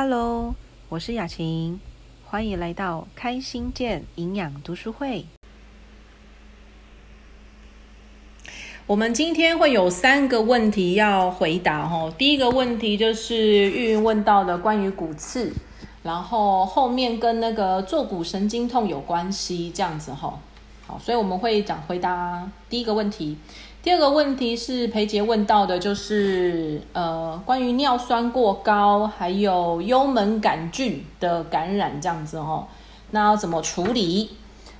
Hello，我是雅琴，欢迎来到开心健营养读书会。我们今天会有三个问题要回答哈。第一个问题就是玉云问到的关于骨刺，然后后面跟那个坐骨神经痛有关系，这样子哈。好，所以我们会讲回答第一个问题。第二个问题是裴杰问到的，就是呃关于尿酸过高，还有幽门杆菌的感染这样子哦，那要怎么处理？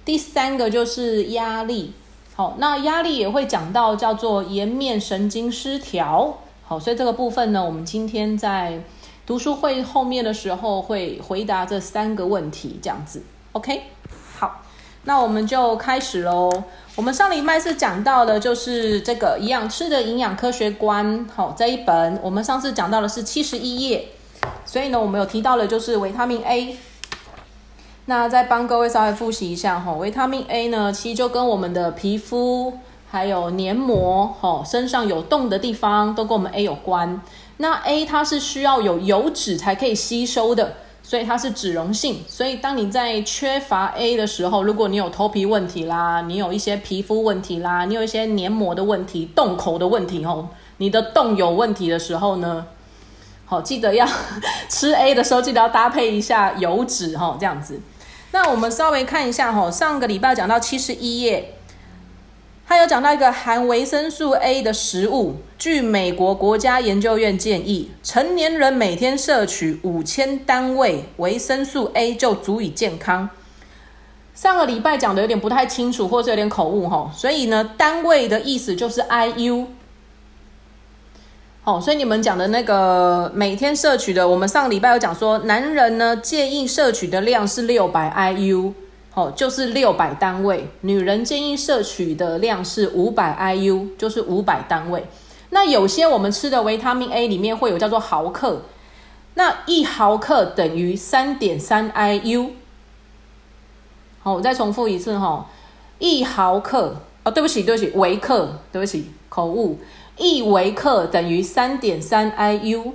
第三个就是压力。好，那压力也会讲到叫做颜面神经失调。好，所以这个部分呢，我们今天在读书会后面的时候会回答这三个问题，这样子。OK，那我们就开始喽。我们上礼拜是讲到的，就是这个营养吃的营养科学观，好这一本，我们上次讲到的是七十一页，所以呢，我们有提到的就是维他命 A。那再帮各位稍微复习一下哈，维他命 A 呢，其实就跟我们的皮肤还有黏膜，哈，身上有洞的地方都跟我们 A 有关。那 A 它是需要有油脂才可以吸收的。所以它是脂溶性，所以当你在缺乏 A 的时候，如果你有头皮问题啦，你有一些皮肤问题啦，你有一些黏膜的问题、洞口的问题吼，你的洞有问题的时候呢，好记得要 吃 A 的时候，记得要搭配一下油脂哈，这样子。那我们稍微看一下哈，上个礼拜讲到七十一页。他有讲到一个含维生素 A 的食物，据美国国家研究院建议，成年人每天摄取五千单位维生素 A 就足以健康。上个礼拜讲的有点不太清楚，或者有点口误哈，所以呢，单位的意思就是 IU。哦，所以你们讲的那个每天摄取的，我们上个礼拜有讲说，男人呢建议摄取的量是六百 IU。哦，就是六百单位。女人建议摄取的量是五百 IU，就是五百单位。那有些我们吃的维他命 A 里面会有叫做毫克，那一毫克等于三点三 IU。好，我再重复一次哈，一毫克哦，对不起，对不起，微克，对不起，口误，一微克等于三点三 IU。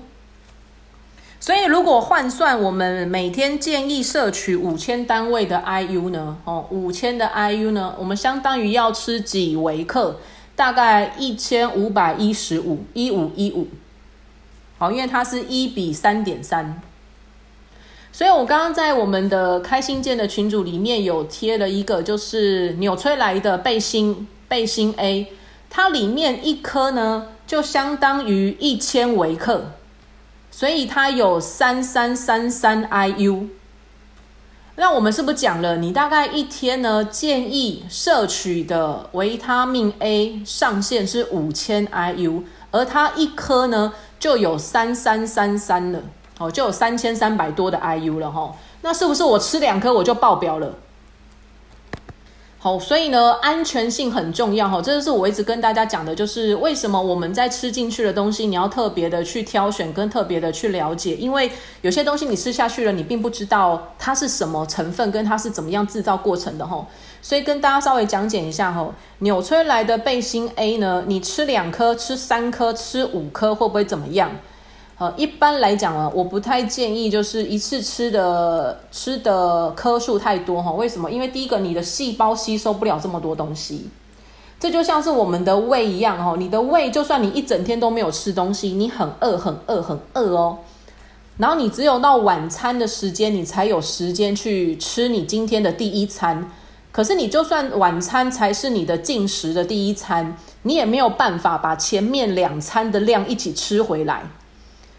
所以，如果换算我们每天建议摄取五千单位的 IU 呢？哦，五千的 IU 呢，我们相当于要吃几微克？大概一千五百一十五，一五一五。好，因为它是一比三点三。所以我刚刚在我们的开心健的群组里面有贴了一个，就是纽崔莱的背心背心 A，它里面一颗呢，就相当于一千微克。所以它有三三三三 IU，那我们是不是讲了？你大概一天呢建议摄取的维他命 A 上限是五千 IU，而它一颗呢就有三三三三了，哦，就有三千三百多的 IU 了哈。那是不是我吃两颗我就爆表了？好，所以呢，安全性很重要哈，这就是我一直跟大家讲的，就是为什么我们在吃进去的东西，你要特别的去挑选，跟特别的去了解，因为有些东西你吃下去了，你并不知道它是什么成分，跟它是怎么样制造过程的哈。所以跟大家稍微讲解一下哈，纽崔莱的贝心 A 呢，你吃两颗、吃三颗、吃五颗，会不会怎么样？呃，一般来讲啊，我不太建议就是一次吃的吃的颗数太多哈。为什么？因为第一个，你的细胞吸收不了这么多东西。这就像是我们的胃一样哈，你的胃就算你一整天都没有吃东西，你很饿很饿很饿哦。然后你只有到晚餐的时间，你才有时间去吃你今天的第一餐。可是你就算晚餐才是你的进食的第一餐，你也没有办法把前面两餐的量一起吃回来。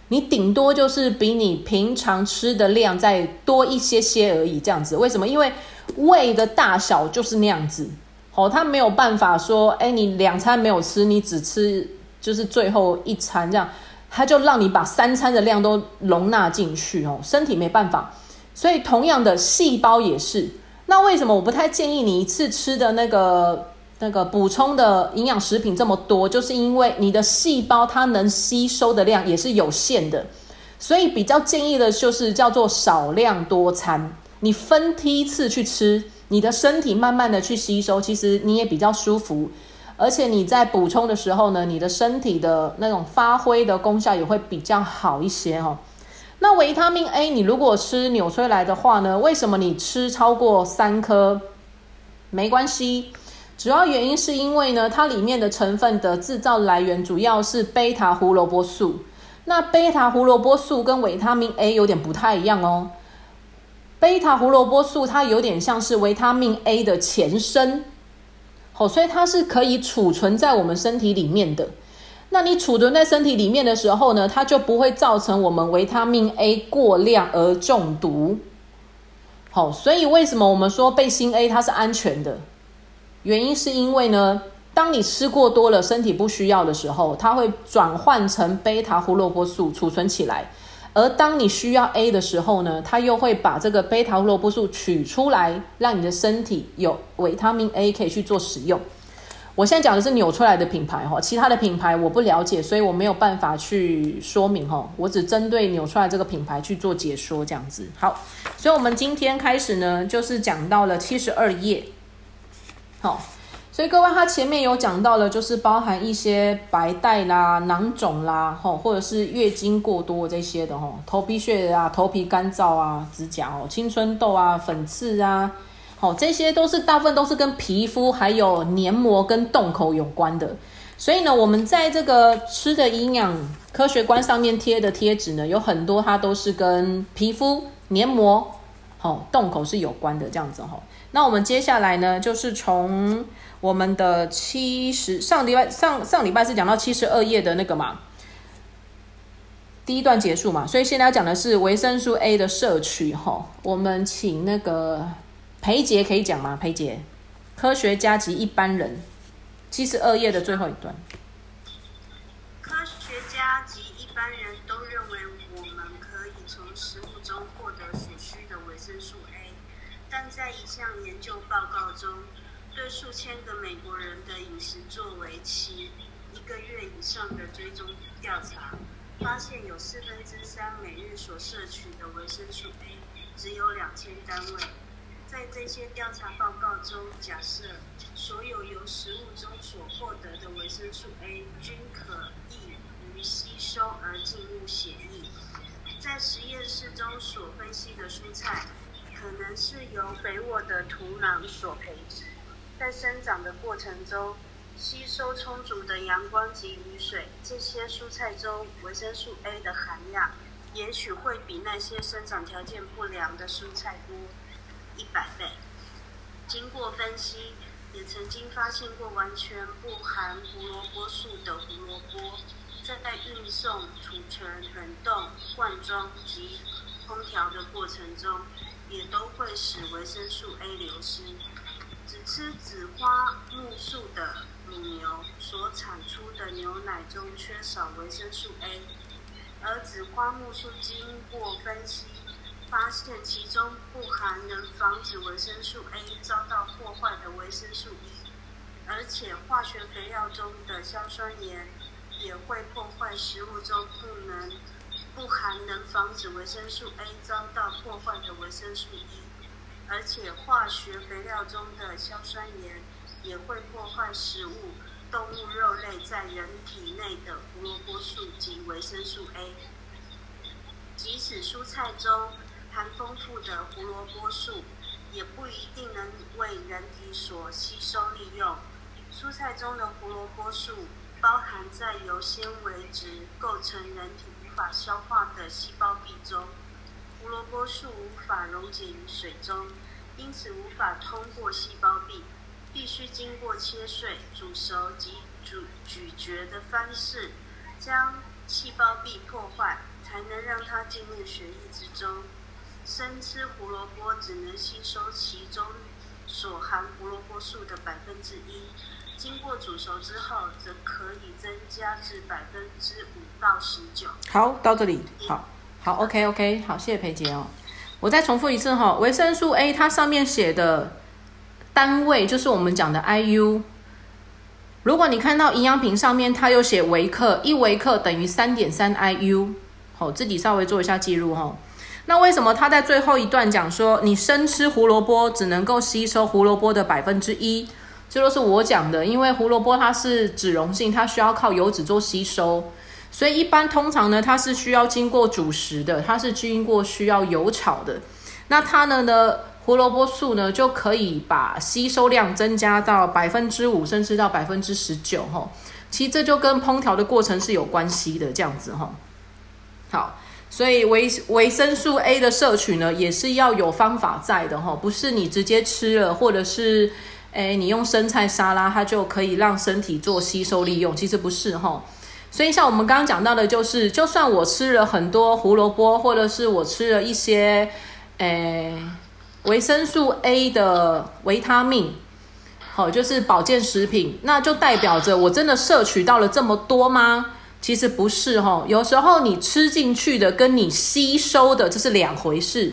你顶多就是比你平常吃的量再多一些些而已，这样子。为什么？因为胃的大小就是那样子，哦，它没有办法说，哎，你两餐没有吃，你只吃就是最后一餐这样，它就让你把三餐的量都容纳进去哦，身体没办法。所以同样的，细胞也是。那为什么我不太建议你一次吃的那个？那个补充的营养食品这么多，就是因为你的细胞它能吸收的量也是有限的，所以比较建议的就是叫做少量多餐，你分梯次去吃，你的身体慢慢的去吸收，其实你也比较舒服，而且你在补充的时候呢，你的身体的那种发挥的功效也会比较好一些哦。那维他命 A，你如果吃纽崔莱的话呢，为什么你吃超过三颗没关系？主要原因是因为呢，它里面的成分的制造来源主要是贝塔胡萝卜素。那贝塔胡萝卜素跟维他命 A 有点不太一样哦。贝塔胡萝卜素它有点像是维他命 A 的前身，好，所以它是可以储存在我们身体里面的。那你储存在身体里面的时候呢，它就不会造成我们维他命 A 过量而中毒。好，所以为什么我们说贝心 A 它是安全的？原因是因为呢。当你吃过多了，身体不需要的时候，它会转换成贝塔胡萝卜素储存起来；而当你需要 A 的时候呢，它又会把这个贝塔胡萝卜素取出来，让你的身体有维他命 A 可以去做使用。我现在讲的是纽出来的品牌哈，其他的品牌我不了解，所以我没有办法去说明哈。我只针对纽出来这个品牌去做解说，这样子好。所以，我们今天开始呢，就是讲到了七十二页，好。所以各位，他前面有讲到了，就是包含一些白带啦、囊肿啦，吼，或者是月经过多这些的，吼，头皮屑啊、头皮干燥啊、指甲哦、青春痘啊、粉刺啊，好，这些都是大部分都是跟皮肤还有黏膜跟洞口有关的。所以呢，我们在这个吃的营养科学观上面贴的贴纸呢，有很多它都是跟皮肤黏膜、好洞口是有关的这样子，吼。那我们接下来呢，就是从我们的七十上礼拜上上礼拜是讲到七十二页的那个嘛，第一段结束嘛，所以现在要讲的是维生素 A 的摄取哈。我们请那个裴杰可以讲吗？裴杰，科学家及一般人，七十二页的最后一段。个美国人的饮食作为期一个月以上的追踪调查，发现有四分之三每日所摄取的维生素 A 只有两千单位。在这些调查报告中，假设所有由食物中所获得的维生素 A 均可易于吸收而进入血液。在实验室中所分析的蔬菜，可能是由肥沃的土壤所培植。在生长的过程中，吸收充足的阳光及雨水，这些蔬菜中维生素 A 的含量，也许会比那些生长条件不良的蔬菜多一百倍。经过分析，也曾经发现过完全不含胡萝卜素的胡萝卜，在运送、储存、冷冻、灌装及烹调的过程中，也都会使维生素 A 流失。只吃紫花苜素的母牛所产出的牛奶中缺少维生素 A，而紫花苜素经过分析，发现其中不含能防止维生素 A 遭到破坏的维生素 E，而且化学肥料中的硝酸盐也会破坏食物中不能不含能防止维生素 A 遭到破坏的维生素 E。而且化学肥料中的硝酸盐也会破坏食物、动物肉类在人体内的胡萝卜素及维生素 A。即使蔬菜中含丰富的胡萝卜素，也不一定能为人体所吸收利用。蔬菜中的胡萝卜素包含在由纤维质构成人体无法消化的细胞壁中。胡萝卜素无法溶解于水中，因此无法通过细胞壁，必须经过切碎、煮熟及煮咀嚼的方式，将细胞壁破坏，才能让它进入血液之中。生吃胡萝卜只能吸收其中所含胡萝卜素的百分之一，经过煮熟之后，则可以增加至百分之五到十九。好，到这里，好。好，OK OK，好，谢谢裴杰哦。我再重复一次哈，维生素 A 它上面写的单位就是我们讲的 IU。如果你看到营养品上面它有写微克，一微克等于三点三 IU，好，自己稍微做一下记录哈。那为什么他在最后一段讲说，你生吃胡萝卜只能够吸收胡萝卜的百分之一？这都是我讲的，因为胡萝卜它是脂溶性，它需要靠油脂做吸收。所以一般通常呢，它是需要经过煮食的，它是经过需要油炒的。那它呢呢，胡萝卜素呢就可以把吸收量增加到百分之五，甚至到百分之十九哈。其实这就跟烹调的过程是有关系的，这样子哈。好，所以维维生素 A 的摄取呢，也是要有方法在的哈，不是你直接吃了，或者是诶你用生菜沙拉，它就可以让身体做吸收利用，其实不是哈。所以像我们刚刚讲到的，就是就算我吃了很多胡萝卜，或者是我吃了一些，诶，维生素 A 的维他命，好，就是保健食品，那就代表着我真的摄取到了这么多吗？其实不是哈，有时候你吃进去的跟你吸收的这是两回事。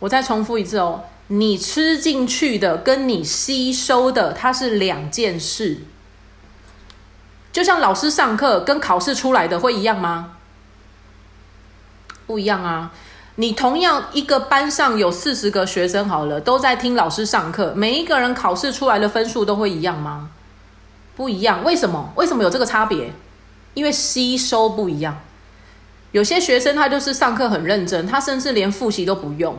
我再重复一次哦，你吃进去的跟你吸收的它是两件事。就像老师上课跟考试出来的会一样吗？不一样啊！你同样一个班上有四十个学生，好了，都在听老师上课，每一个人考试出来的分数都会一样吗？不一样。为什么？为什么有这个差别？因为吸收不一样。有些学生他就是上课很认真，他甚至连复习都不用，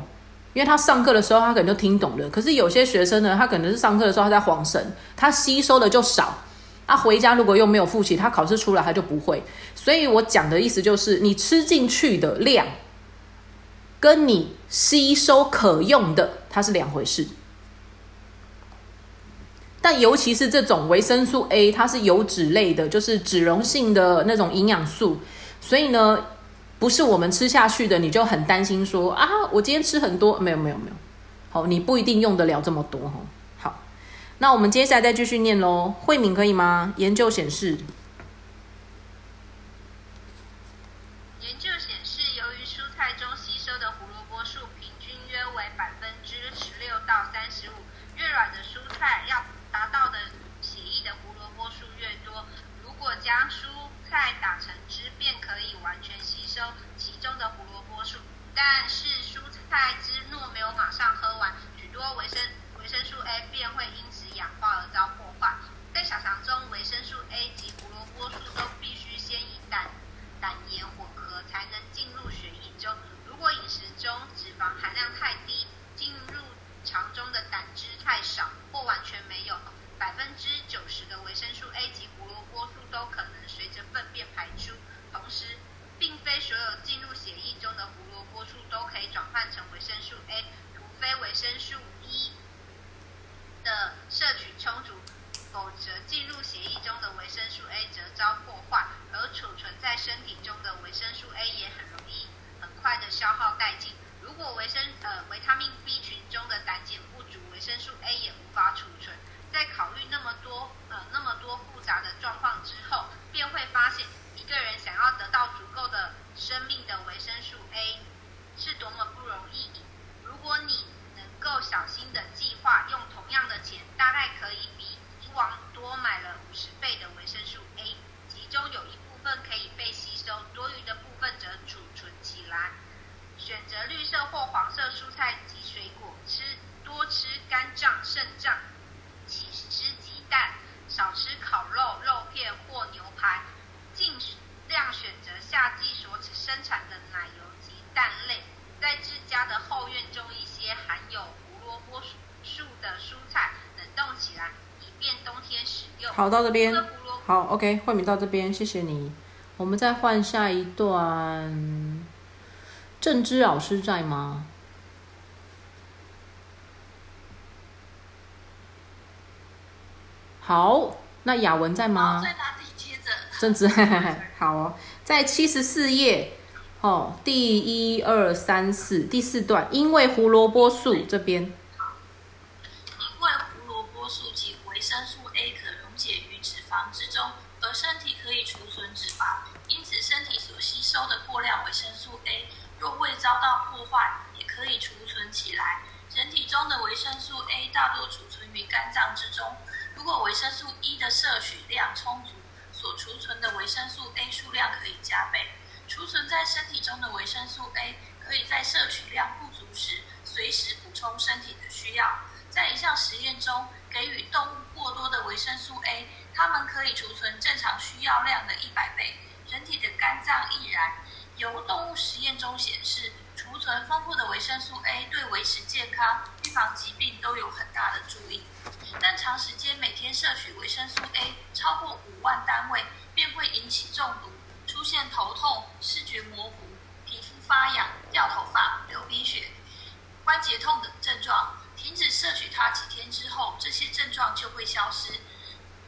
因为他上课的时候他可能就听懂了。可是有些学生呢，他可能是上课的时候他在晃神，他吸收的就少。他回家如果又没有复习，他考试出来他就不会。所以我讲的意思就是，你吃进去的量，跟你吸收可用的，它是两回事。但尤其是这种维生素 A，它是油脂类的，就是脂溶性的那种营养素，所以呢，不是我们吃下去的，你就很担心说啊，我今天吃很多，没有没有没有，好，你不一定用得了这么多哈。那我们接下来再继续念喽，慧敏可以吗？研究显示，研究显示，由于蔬菜中吸收的胡萝卜素平均约为百分之十六到三十五，越软的蔬菜要达到的血液的胡萝卜素越多。如果将蔬菜打成汁，便可以完全吸收其中的胡萝卜素。但是蔬菜汁若没有马上喝完，许多维生维生素 A 便会因。小肠中，维生素 A 及胡萝卜素都必须先与胆胆盐混合，才能进入血液中。如果饮食中脂肪含量太低，进入肠中的胆汁太少，或完全没有，百分之九十的维生素 A 及胡萝卜素都可能随着粪便排出。同时，并非所有进入血液中的胡萝卜素都可以转换成维生素 A，除非维生素 E。的摄取充足，否则进入血液中的维生素 A 则遭破坏，而储存在身体中的维生素 A 也很容易很快的消耗殆尽。如果维生呃维他命 B 群中的胆碱不足，维生素 A 也无法储存。在考虑那么多呃那么多复杂的状况之后，便会发现一个人想要得到足够的生命的维生素 A 是多么不容易。如果你能够小心的计划，用同样的钱，大概可以比以往多买了五十倍的维生素 A，其中有一部分可以被吸收，多余的部分则储存起来。选择绿色或黄色蔬菜及水果，吃多吃肝脏、肾脏，起吃鸡蛋，少吃烤肉、肉片或牛排，尽量选择夏季所生产的奶油及蛋类。在自家的后院种一些含有胡萝卜素的蔬菜，冷冻起来，便冬天使用。好，到这边。好，OK，慧敏到这边，谢谢你。我们再换下一段。郑芝老师在吗？好，那雅文在吗？在哪里？接着。郑芝，好哦，在七十四页。哦，第一二三四第四段，因为胡萝卜素这边，因为胡萝卜素及维生素 A 可溶解于脂肪之中，而身体可以储存脂肪，因此身体所吸收的过量维生素 A 若未遭到破坏，也可以储存起来。人体中的维生素 A 大多储存于肝脏之中，如果维生素 E 的摄取量充足，所储存的维生素 A 数量可以加倍。储存在身体中的维生素 A 可以在摄取量不足时随时补充身体的需要。在一项实验中，给予动物过多的维生素 A，它们可以储存正常需要量的一百倍。人体的肝脏亦然。由动物实验中显示，储存丰富的维生素 A 对维持健康、预防疾病都有很大的助力。但长时间每天摄取维生素 A 超过五万单位，便会引起中毒，出现头痛、视觉模糊、皮肤发痒、掉头发、流鼻血、关节痛等症状。停止摄取它几天之后，这些症状就会消失。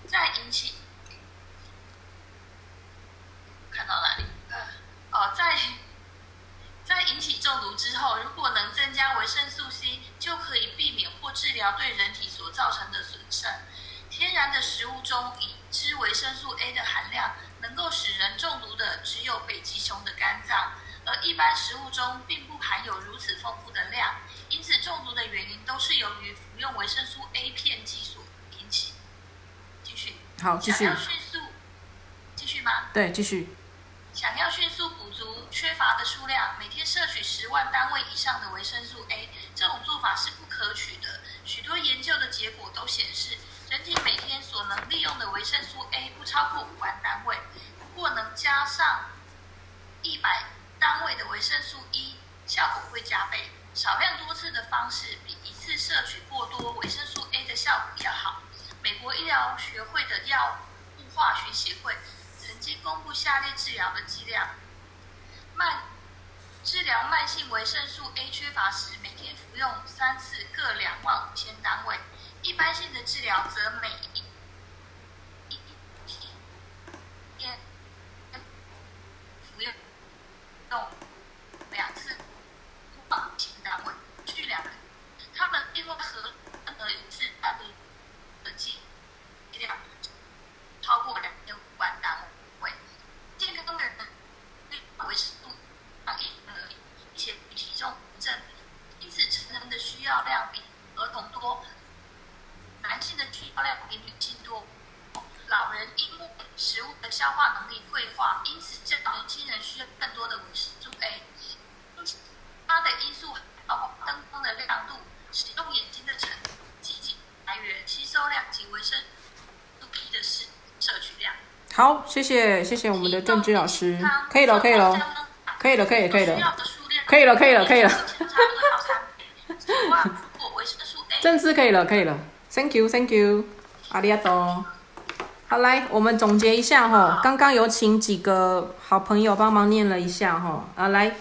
再引起看到哪里？呃，哦，在在引起中毒之后，如果能增加维生素 C，就可以避免或治疗对人体所造成的损伤。天然的食物中已知维生素 A 的含量能够使人中毒的只有北极熊的肝脏，而一般食物中并不含有如此丰富的量。因此，中毒的原因都是由于服用维生素 A 片剂所引起。继续，好，继续想要，迅速继续吗？对，继续。想要迅速补足缺乏的数量，每天摄取十万单位以上的维生素 A，这种做法是不可取的。许多研究的结果都显示，人体每天所能利用的维生素 A 不超过五万单位。如果能加上一百单位的维生素 E，效果会加倍。少量多次的方式比一次摄取过多维生素 A 的效果要好。美国医疗学会的药物化学协会经公布下列治疗的剂量：慢治疗慢性维生素 A 缺乏时，每天服用三次，各两万五千单位；一般性的治疗则每一一天服用用两次，万五千单位。据两人，他们另外合合一次单独的剂量超过两食物的消化能力退化，因此这年轻人需要更多的维生素 A。他的因素包括灯光的亮度、使用眼睛的程度、及极来源、吸收量及维生素 B 的摄摄取量。好，谢谢谢谢我们的郑志老师，可以了可以了，可以了可以可以了，可以了可以了可以了。郑志可以了可以了，Thank you Thank you，阿里阿多。好，来，我们总结一下哈，刚刚有请几个好朋友帮忙念了一下哈，啊，来，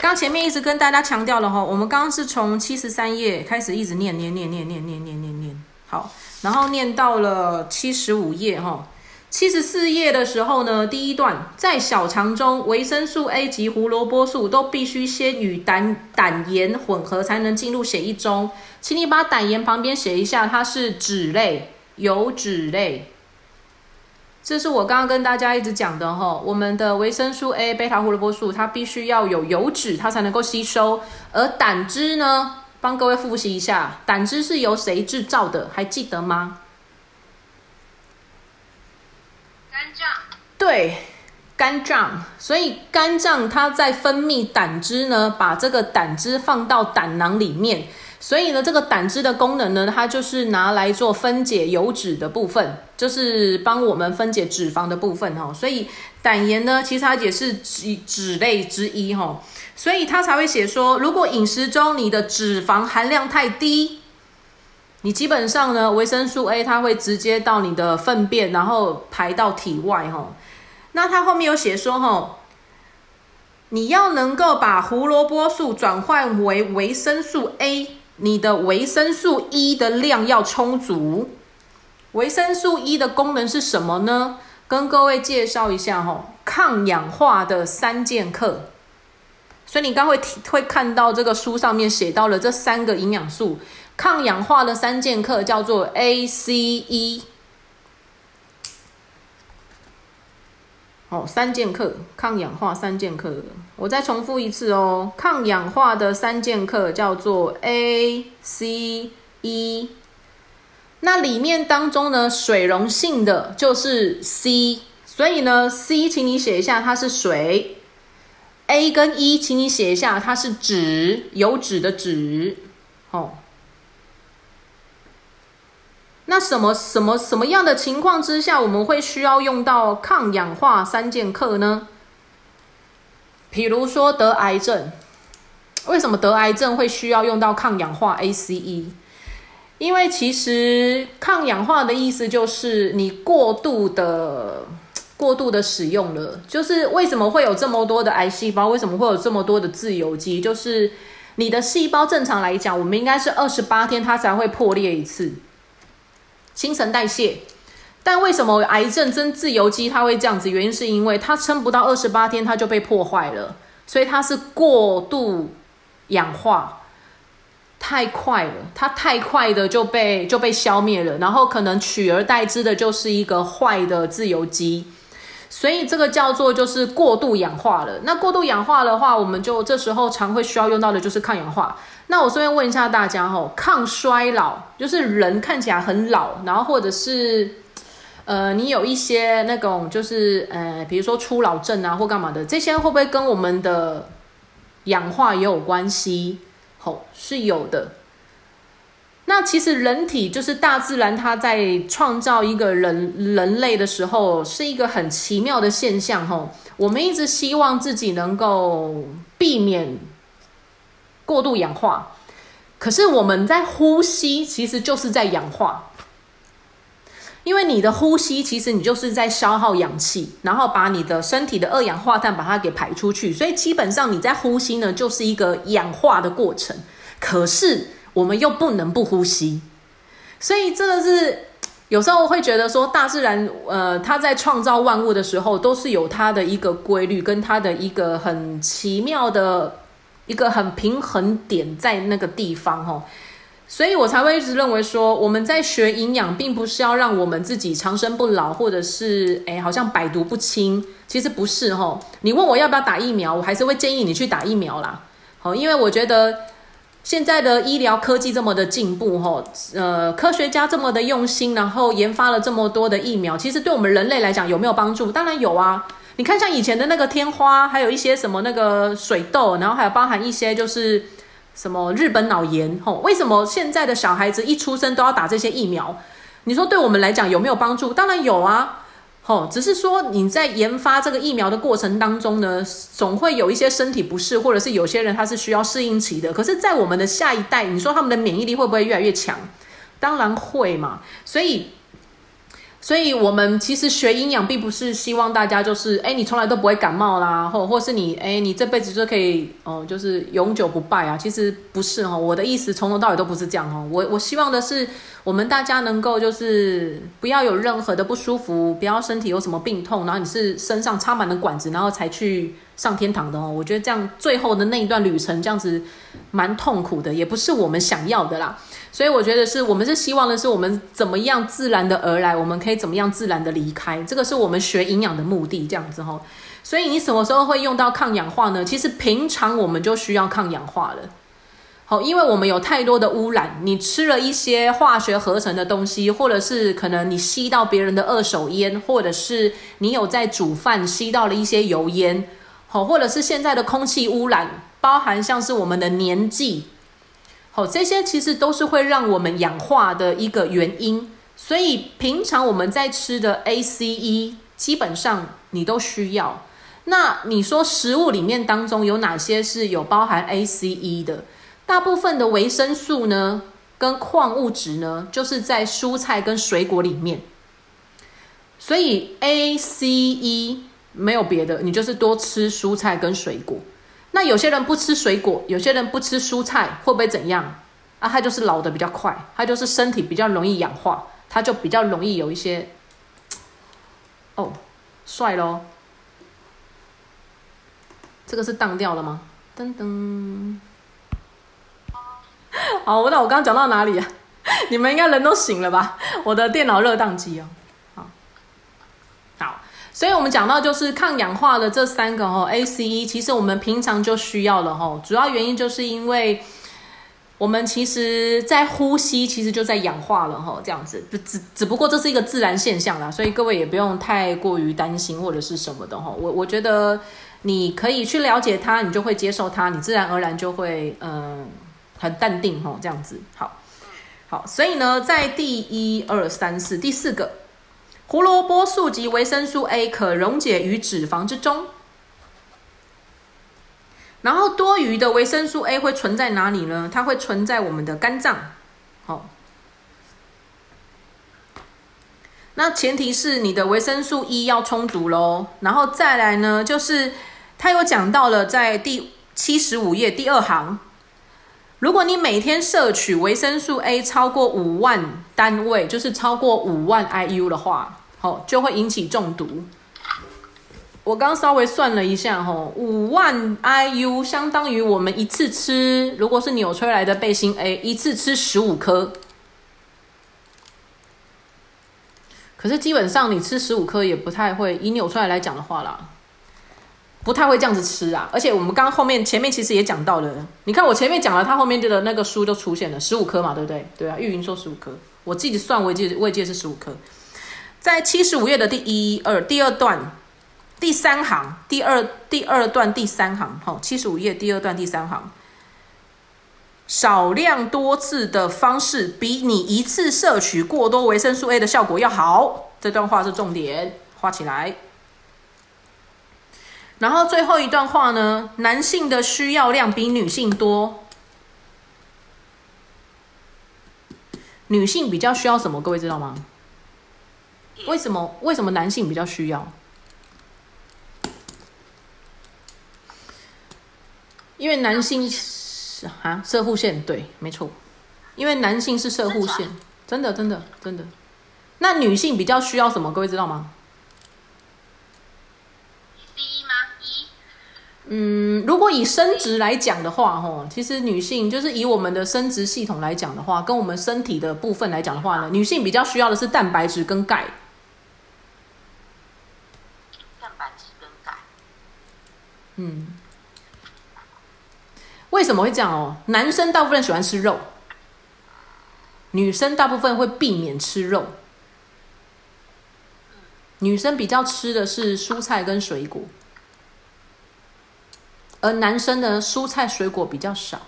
刚前面一直跟大家强调了哈，我们刚刚是从七十三页开始一直念念念念念念念念念，好，然后念到了七十五页哈。七十四页的时候呢，第一段在小肠中，维生素 A 及胡萝卜素都必须先与胆胆盐混合，才能进入血液中。请你把胆盐旁边写一下，它是脂类，油脂类。这是我刚刚跟大家一直讲的哈，我们的维生素 A、贝塔胡萝卜素，它必须要有油脂，它才能够吸收。而胆汁呢，帮各位复习一下，胆汁是由谁制造的？还记得吗？肝脏对，肝脏，所以肝脏它在分泌胆汁呢，把这个胆汁放到胆囊里面，所以呢，这个胆汁的功能呢，它就是拿来做分解油脂的部分，就是帮我们分解脂肪的部分哈。所以胆盐呢，其实它也是脂脂类之一哈，所以它才会写说，如果饮食中你的脂肪含量太低。你基本上呢，维生素 A 它会直接到你的粪便，然后排到体外哈。那它后面有写说哈，你要能够把胡萝卜素转换为维生素 A，你的维生素 E 的量要充足。维生素 E 的功能是什么呢？跟各位介绍一下哈，抗氧化的三剑客。所以你刚会提会看到这个书上面写到了这三个营养素。抗氧化的三剑客叫做 A、C、E。哦，三剑客，抗氧化三剑客。我再重复一次哦，抗氧化的三剑客叫做 A、C、E。那里面当中呢，水溶性的就是 C，所以呢，C 请你写一下它是水。A 跟 E 请你写一下它是脂，有脂的脂。哦。那什么什么什么样的情况之下，我们会需要用到抗氧化三剑客呢？比如说得癌症，为什么得癌症会需要用到抗氧化 ACE？因为其实抗氧化的意思就是你过度的、过度的使用了，就是为什么会有这么多的癌细胞？为什么会有这么多的自由基？就是你的细胞正常来讲，我们应该是二十八天它才会破裂一次，新陈代谢。但为什么癌症真自由基它会这样子？原因是因为它撑不到二十八天，它就被破坏了，所以它是过度氧化。太快了，它太快的就被就被消灭了，然后可能取而代之的就是一个坏的自由基，所以这个叫做就是过度氧化了。那过度氧化的话，我们就这时候常会需要用到的就是抗氧化。那我顺便问一下大家吼，抗衰老就是人看起来很老，然后或者是呃你有一些那种就是呃比如说初老症啊或干嘛的，这些会不会跟我们的氧化也有关系？吼是有的。那其实人体就是大自然，它在创造一个人人类的时候，是一个很奇妙的现象。吼，我们一直希望自己能够避免过度氧化，可是我们在呼吸，其实就是在氧化。因为你的呼吸，其实你就是在消耗氧气，然后把你的身体的二氧化碳把它给排出去，所以基本上你在呼吸呢，就是一个氧化的过程。可是我们又不能不呼吸，所以这个是有时候会觉得说，大自然呃，它在创造万物的时候，都是有它的一个规律，跟它的一个很奇妙的一个很平衡点在那个地方，吼。所以我才会一直认为说，我们在学营养，并不是要让我们自己长生不老，或者是哎，好像百毒不侵。其实不是哈。你问我要不要打疫苗，我还是会建议你去打疫苗啦。好，因为我觉得现在的医疗科技这么的进步，哈，呃，科学家这么的用心，然后研发了这么多的疫苗，其实对我们人类来讲有没有帮助？当然有啊。你看像以前的那个天花，还有一些什么那个水痘，然后还有包含一些就是。什么日本脑炎？吼，为什么现在的小孩子一出生都要打这些疫苗？你说对我们来讲有没有帮助？当然有啊，哦，只是说你在研发这个疫苗的过程当中呢，总会有一些身体不适，或者是有些人他是需要适应期的。可是，在我们的下一代，你说他们的免疫力会不会越来越强？当然会嘛，所以。所以，我们其实学营养，并不是希望大家就是，哎，你从来都不会感冒啦，或或是你，哎，你这辈子就可以，哦，就是永久不败啊。其实不是哦，我的意思从头到尾都不是这样哦。我我希望的是，我们大家能够就是不要有任何的不舒服，不要身体有什么病痛，然后你是身上插满了管子，然后才去上天堂的哦。我觉得这样最后的那一段旅程，这样子蛮痛苦的，也不是我们想要的啦。所以我觉得是我们是希望的是我们怎么样自然的而来，我们可以怎么样自然的离开，这个是我们学营养的目的，这样子哦。所以你什么时候会用到抗氧化呢？其实平常我们就需要抗氧化了。好，因为我们有太多的污染，你吃了一些化学合成的东西，或者是可能你吸到别人的二手烟，或者是你有在煮饭吸到了一些油烟，好，或者是现在的空气污染，包含像是我们的年纪。好，这些其实都是会让我们氧化的一个原因，所以平常我们在吃的 ACE 基本上你都需要。那你说食物里面当中有哪些是有包含 ACE 的？大部分的维生素呢，跟矿物质呢，就是在蔬菜跟水果里面。所以 ACE 没有别的，你就是多吃蔬菜跟水果。那有些人不吃水果，有些人不吃蔬菜，会不会怎样？啊，他就是老的比较快，他就是身体比较容易氧化，他就比较容易有一些，哦，帅咯。这个是当掉了吗？噔噔，好，那我刚刚讲到哪里啊？你们应该人都醒了吧？我的电脑热宕机哦。所以，我们讲到就是抗氧化的这三个哦，ACE，其实我们平常就需要了哈。主要原因就是因为我们其实，在呼吸，其实就在氧化了哈。这样子，只只不过这是一个自然现象啦，所以各位也不用太过于担心或者是什么的哈。我我觉得你可以去了解它，你就会接受它，你自然而然就会嗯很淡定哈。这样子好。好，所以呢，在第一二三四第四个，胡萝卜素及维生素 A 可溶解于脂肪之中。然后多余的维生素 A 会存在哪里呢？它会存在我们的肝脏。好，那前提是你的维生素 E 要充足喽。然后再来呢，就是它有讲到了在第七十五页第二行。如果你每天摄取维生素 A 超过五万单位，就是超过五万 IU 的话，好，就会引起中毒。我刚稍微算了一下，吼，五万 IU 相当于我们一次吃，如果是纽崔莱的背心 A，一次吃十五颗。可是基本上你吃十五颗也不太会，以纽崔莱来讲的话啦。不太会这样子吃啊，而且我们刚刚后面前面其实也讲到了，你看我前面讲了，它后面的那个书就出现了十五颗嘛，对不对？对啊，玉云说十五颗，我自己算我记我也记得是十五颗，在七十五页的第一二第二段第三行第二第二段第三行，好，七十五页第二段第三行，少量多次的方式比你一次摄取过多维生素 A 的效果要好，这段话是重点，画起来。然后最后一段话呢，男性的需要量比女性多。女性比较需要什么？各位知道吗？为什么？为什么男性比较需要？因为男性是啊，射护线对，没错。因为男性是射护线，真的，真的，真的。那女性比较需要什么？各位知道吗？嗯，如果以生殖来讲的话，吼，其实女性就是以我们的生殖系统来讲的话，跟我们身体的部分来讲的话呢，女性比较需要的是蛋白质跟钙。蛋白质跟钙。嗯。为什么会这样哦？男生大部分喜欢吃肉，女生大部分会避免吃肉。女生比较吃的是蔬菜跟水果。而男生的蔬菜水果比较少，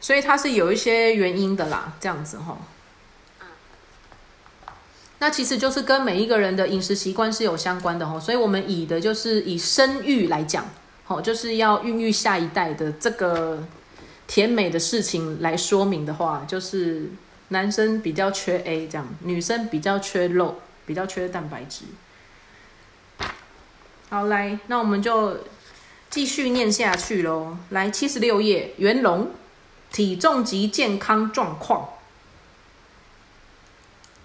所以它是有一些原因的啦，这样子哈。那其实就是跟每一个人的饮食习惯是有相关的哈，所以我们以的就是以生育来讲，好，就是要孕育下一代的这个甜美的事情来说明的话，就是男生比较缺 A 这样，女生比较缺肉，比较缺蛋白质。好，来，那我们就继续念下去喽。来，七十六页，元龙，体重及健康状况。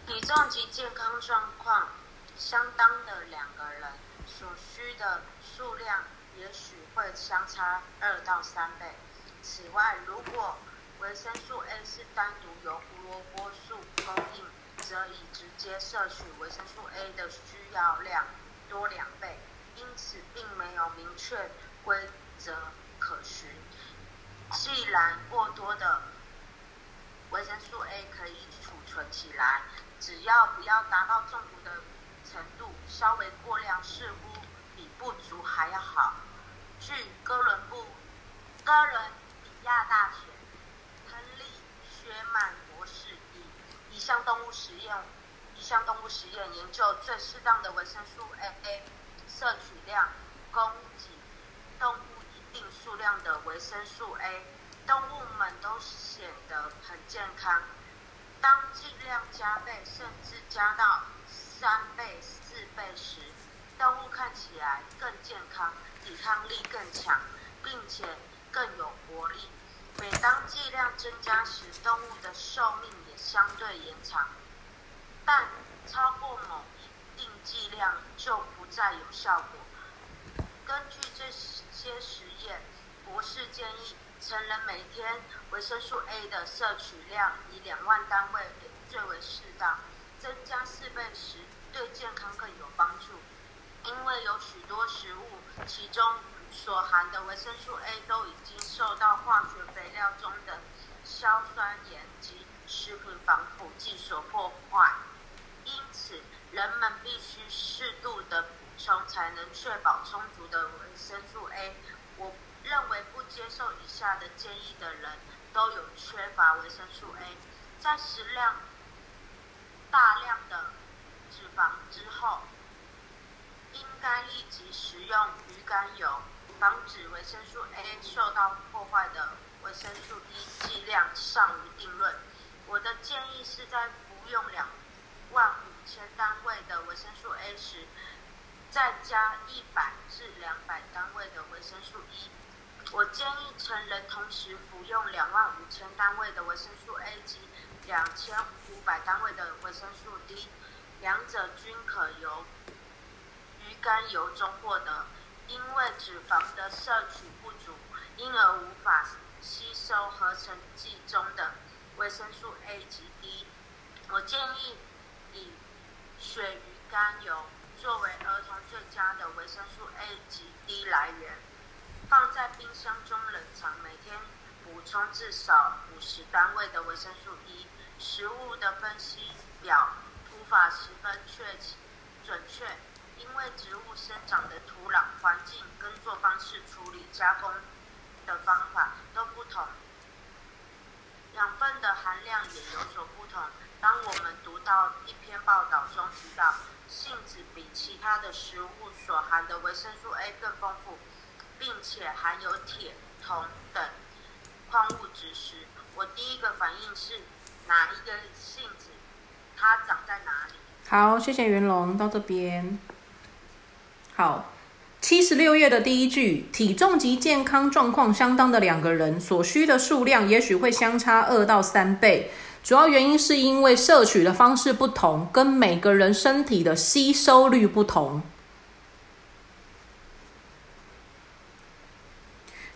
体重及健康状况相当的两个人所需的数量也许会相差二到三倍。此外，如果维生素 A 是单独由胡萝卜素供应，则以直接摄取维生素 A 的需要量多两倍。因此，并没有明确规则可循。既然过多的维生素 A 可以储存起来，只要不要达到中毒的程度，稍微过量似乎比不足还要好。据哥伦布、哥伦比亚大学亨利·薛曼博士以一项动物实验、一项动物实验研究最适当的维生素 A。摄取量供给动物一定数量的维生素 A，动物们都显得很健康。当剂量加倍，甚至加到三倍、四倍时，动物看起来更健康，抵抗力更强，并且更有活力。每当剂量增加时，动物的寿命也相对延长。但超过某一定剂量就不。再有效果。根据这些实验，博士建议成人每天维生素 A 的摄取量以两万单位最为适当，增加四倍时对健康更有帮助。因为有许多食物，其中所含的维生素 A 都已经受到化学肥料中的硝酸盐及食品防腐剂所破坏，因此人们必须适度的补充。才能确保充足的维生素 A。认为不接受以下的建议的人都有缺乏维生素 A。在食量大量的脂肪之后，应该立即食用鱼肝油，防止维生素 A 受到破坏的维生素 E 剂量尚无定论。我的建议是在服用两万五千单位的维生素 A 时，再加一百至两百单位的维生素 E。我建议成人同时服用两万五千单位的维生素 A 及两千五百单位的维生素 D，两者均可由鱼肝油中获得。因为脂肪的摄取不足，因而无法吸收合成剂中的维生素 A 及 D。我建议以鳕鱼肝油作为儿童最佳的维生素 A 及 D 来源，放在冰箱中冷藏，每天补充至少五十单位的维生素 E。食物的分析表图法十分确准确，因为植物生长的土壤环境、耕作方式、处理加工的方法都不同，养分的含量也有所不同。当我们读到一篇报道中提到杏子比其他的食物所含的维生素 A 更丰富，并且含有铁、铜等矿物质时，我第一个反应是。哪一个性质？它长在哪里？好，谢谢袁龙，到这边。好，七十六页的第一句，体重及健康状况相当的两个人，所需的数量也许会相差二到三倍。主要原因是因为摄取的方式不同，跟每个人身体的吸收率不同。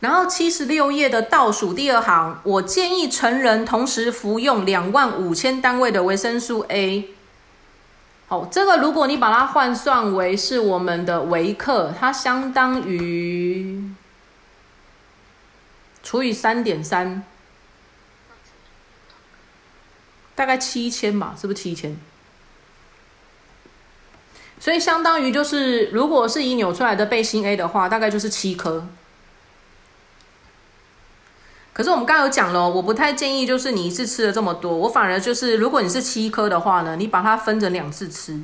然后七十六页的倒数第二行，我建议成人同时服用两万五千单位的维生素 A。好，这个如果你把它换算为是我们的维克，它相当于除以三点三，大概七千吧，是不是七千？所以相当于就是，如果是以扭出来的背心 A 的话，大概就是七颗。可是我们刚刚有讲了，我不太建议就是你一次吃了这么多，我反而就是如果你是七颗的话呢，你把它分成两次吃，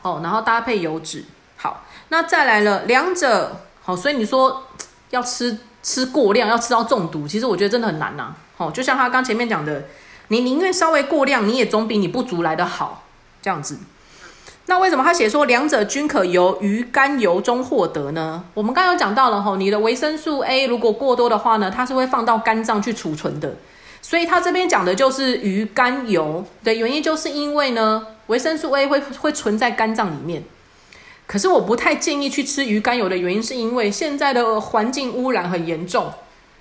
哦，然后搭配油脂，好，那再来了两者，好，所以你说要吃吃过量，要吃到中毒，其实我觉得真的很难呐，哦，就像他刚前面讲的，你宁愿稍微过量，你也总比你不足来的好，这样子。那为什么他写说两者均可由鱼肝油中获得呢？我们刚刚讲到了吼，你的维生素 A 如果过多的话呢，它是会放到肝脏去储存的。所以他这边讲的就是鱼肝油的原因，就是因为呢，维生素 A 会会存在肝脏里面。可是我不太建议去吃鱼肝油的原因，是因为现在的环境污染很严重，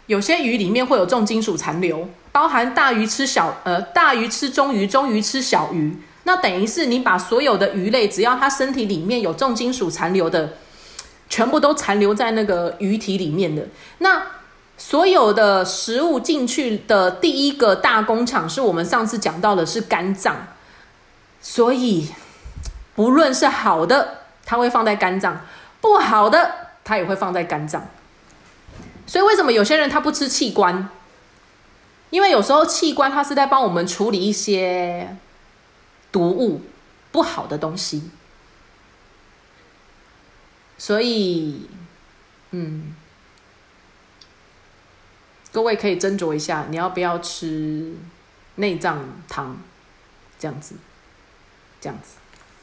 有些鱼里面会有重金属残留，包含大鱼吃小呃大鱼吃中鱼，中鱼吃小鱼。那等于是你把所有的鱼类，只要它身体里面有重金属残留的，全部都残留在那个鱼体里面的。那所有的食物进去的第一个大工厂，是我们上次讲到的是肝脏。所以不论是好的，它会放在肝脏；不好的，它也会放在肝脏。所以为什么有些人他不吃器官？因为有时候器官它是在帮我们处理一些。毒物不好的东西，所以，嗯，各位可以斟酌一下，你要不要吃内脏汤？这样子，这样子，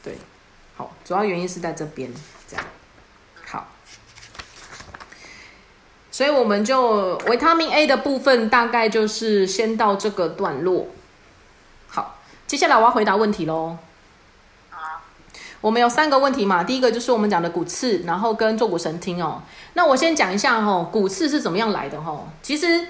对，好，主要原因是在这边，这样，好，所以我们就维他命 A 的部分大概就是先到这个段落。接下来我要回答问题喽。我们有三个问题嘛，第一个就是我们讲的骨刺，然后跟坐骨神经哦。那我先讲一下哈，骨刺是怎么样来的哈？其实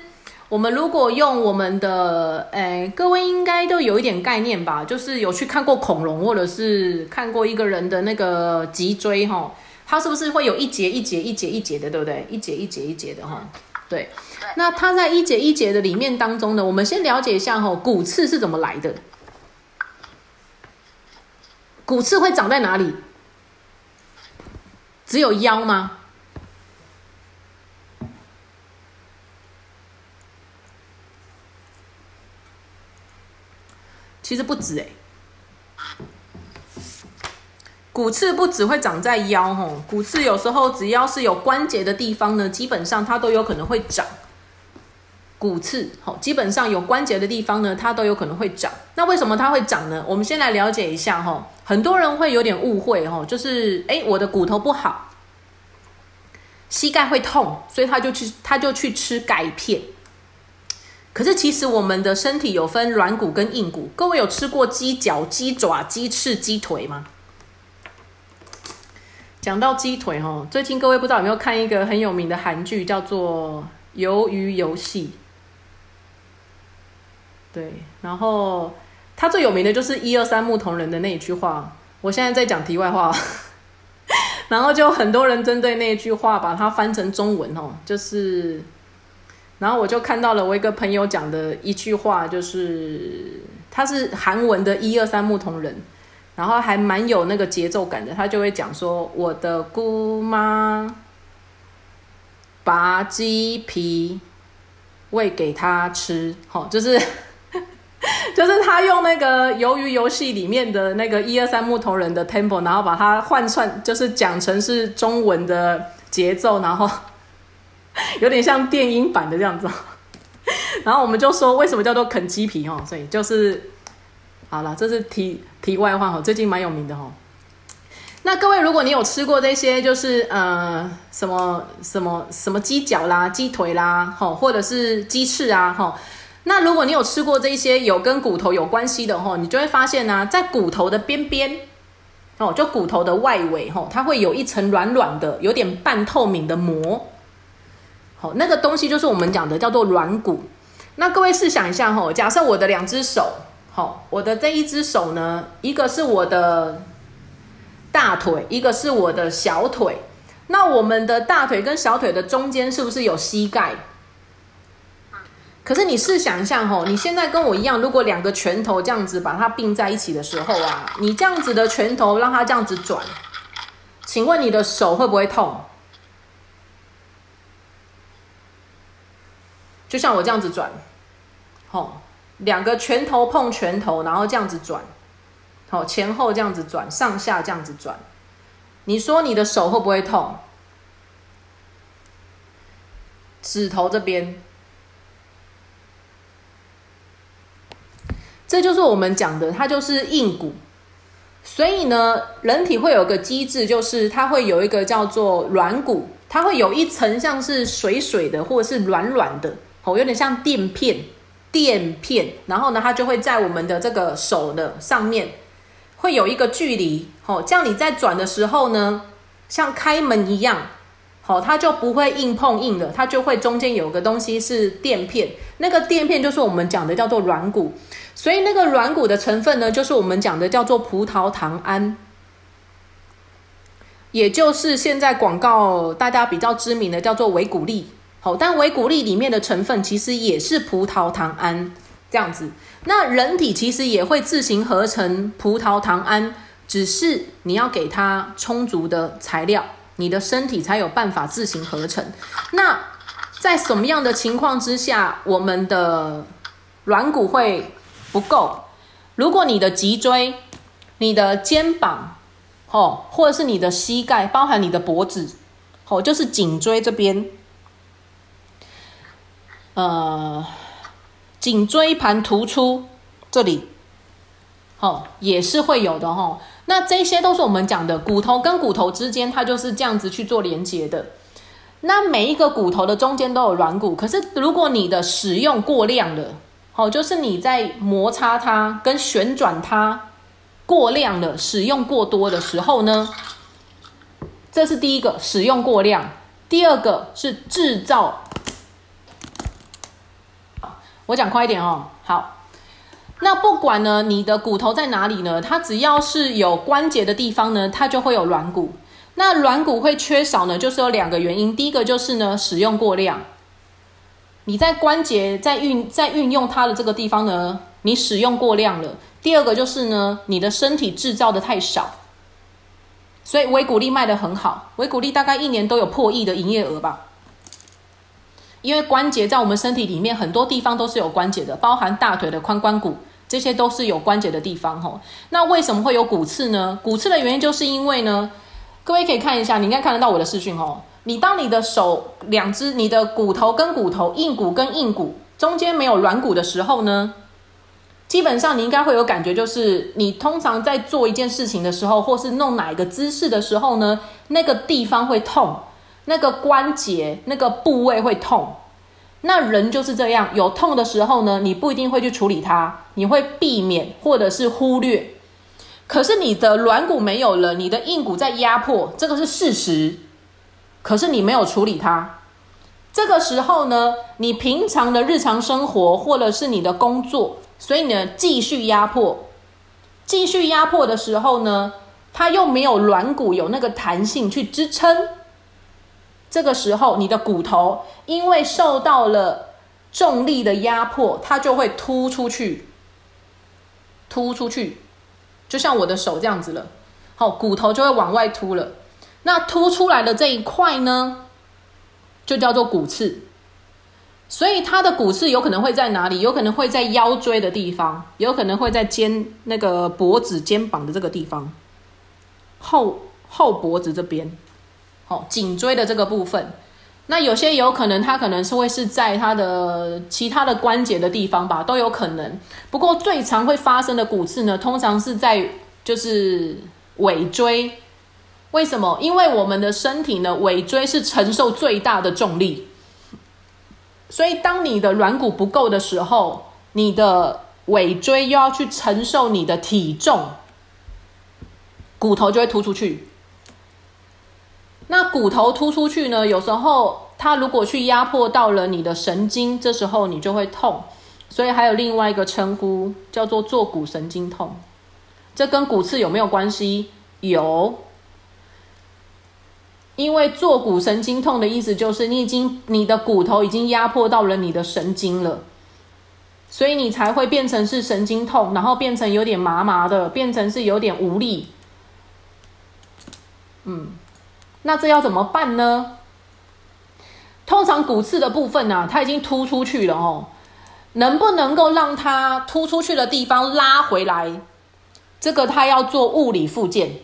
我们如果用我们的，诶，各位应该都有一点概念吧，就是有去看过恐龙，或者是看过一个人的那个脊椎哈，它是不是会有一节一节一节一节的，对不对？一节一节一节的哈，对。那它在一节一节的里面当中呢，我们先了解一下哈，骨刺是怎么来的。骨刺会长在哪里？只有腰吗？其实不止哎骨刺不止会长在腰哦骨刺有时候只要是有关节的地方呢基本上它都有可能会长。骨刺，好，基本上有关节的地方呢，它都有可能会长。那为什么它会长呢？我们先来了解一下哈。很多人会有点误会哈，就是哎，我的骨头不好，膝盖会痛，所以他就去他就去吃钙片。可是其实我们的身体有分软骨跟硬骨。各位有吃过鸡脚、鸡爪、鸡翅、鸡腿吗？讲到鸡腿哈，最近各位不知道有没有看一个很有名的韩剧，叫做《鱿鱼游戏》。对，然后他最有名的就是一二三木头人的那一句话。我现在在讲题外话，然后就很多人针对那一句话把它翻成中文哦，就是，然后我就看到了我一个朋友讲的一句话，就是他是韩文的一二三木头人，然后还蛮有那个节奏感的，他就会讲说我的姑妈拔鸡皮喂给他吃，好、就是。就是他用那个鱿鱼游戏里面的那个一二三木头人的 tempo，然后把它换算，就是讲成是中文的节奏，然后 有点像电音版的这样子。然后我们就说为什么叫做啃鸡皮哈，所以就是好了，这是题题外话哈，最近蛮有名的哦。那各位，如果你有吃过这些，就是呃什么什么什么鸡脚啦、鸡腿啦，吼，或者是鸡翅啊，吼。那如果你有吃过这些有跟骨头有关系的吼，你就会发现呢、在骨头的边边，哦，就骨头的外围吼，它会有一层软软的、有点半透明的膜。好，那个东西就是我们讲的叫做软骨。那各位试想一下吼，假设我的两只手，好，我的这一只手呢，一个是我的大腿，一个是我的小腿。那我们的大腿跟小腿的中间是不是有膝盖？可是你试想一下吼，你现在跟我一样，如果两个拳头这样子把它并在一起的时候啊，你这样子的拳头让它这样子转，请问你的手会不会痛？就像我这样子转，吼，两个拳头碰拳头，然后这样子转，好，前后这样子转，上下这样子转，你说你的手会不会痛？指头这边。这就是我们讲的，它就是硬骨。所以呢，人体会有个机制，就是它会有一个叫做软骨，它会有一层像是水水的，或者是软软的，哦，有点像垫片，垫片。然后呢，它就会在我们的这个手的上面会有一个距离，哦，这样你在转的时候呢，像开门一样，好，它就不会硬碰硬的，它就会中间有个东西是垫片，那个垫片就是我们讲的叫做软骨。所以那个软骨的成分呢，就是我们讲的叫做葡萄糖胺，也就是现在广告大家比较知名的叫做维骨力。好，但维骨力里面的成分其实也是葡萄糖胺这样子。那人体其实也会自行合成葡萄糖胺，只是你要给它充足的材料，你的身体才有办法自行合成。那在什么样的情况之下，我们的软骨会不够。如果你的脊椎、你的肩膀，哦，或者是你的膝盖，包含你的脖子，哦，就是颈椎这边，呃，颈椎盘突出这里，哦，也是会有的哈、哦。那这些都是我们讲的骨头跟骨头之间，它就是这样子去做连接的。那每一个骨头的中间都有软骨，可是如果你的使用过量了，好，就是你在摩擦它跟旋转它过量了，使用过多的时候呢，这是第一个使用过量。第二个是制造，我讲快一点哦。好，那不管呢你的骨头在哪里呢，它只要是有关节的地方呢，它就会有软骨。那软骨会缺少呢，就是有两个原因。第一个就是呢使用过量。你在关节在运在运用它的这个地方呢，你使用过量了。第二个就是呢，你的身体制造的太少，所以维骨力卖的很好，维骨力大概一年都有破亿的营业额吧。因为关节在我们身体里面很多地方都是有关节的，包含大腿的髋关骨、这些都是有关节的地方吼。那为什么会有骨刺呢？骨刺的原因就是因为呢，各位可以看一下，你应该看得到我的视讯吼。你当你的手两只，你的骨头跟骨头，硬骨跟硬骨中间没有软骨的时候呢，基本上你应该会有感觉，就是你通常在做一件事情的时候，或是弄哪一个姿势的时候呢，那个地方会痛，那个关节那个部位会痛。那人就是这样，有痛的时候呢，你不一定会去处理它，你会避免或者是忽略。可是你的软骨没有了，你的硬骨在压迫，这个是事实。可是你没有处理它，这个时候呢，你平常的日常生活或者是你的工作，所以呢继续压迫，继续压迫的时候呢，它又没有软骨有那个弹性去支撑，这个时候你的骨头因为受到了重力的压迫，它就会凸出去，凸出去，就像我的手这样子了，好，骨头就会往外凸了。那凸出来的这一块呢，就叫做骨刺。所以它的骨刺有可能会在哪里？有可能会在腰椎的地方，有可能会在肩那个脖子、肩膀的这个地方，后后脖子这边，好颈椎的这个部分。那有些有可能它可能是会是在它的其他的关节的地方吧，都有可能。不过最常会发生的骨刺呢，通常是在就是尾椎。为什么？因为我们的身体呢，尾椎是承受最大的重力，所以当你的软骨不够的时候，你的尾椎又要去承受你的体重，骨头就会突出去。那骨头突出去呢？有时候它如果去压迫到了你的神经，这时候你就会痛。所以还有另外一个称呼叫做坐骨神经痛。这跟骨刺有没有关系？有。因为坐骨神经痛的意思就是你已经你的骨头已经压迫到了你的神经了，所以你才会变成是神经痛，然后变成有点麻麻的，变成是有点无力。嗯，那这要怎么办呢？通常骨刺的部分呢，它已经突出去了哦，能不能够让它突出去的地方拉回来？这个它要做物理复健。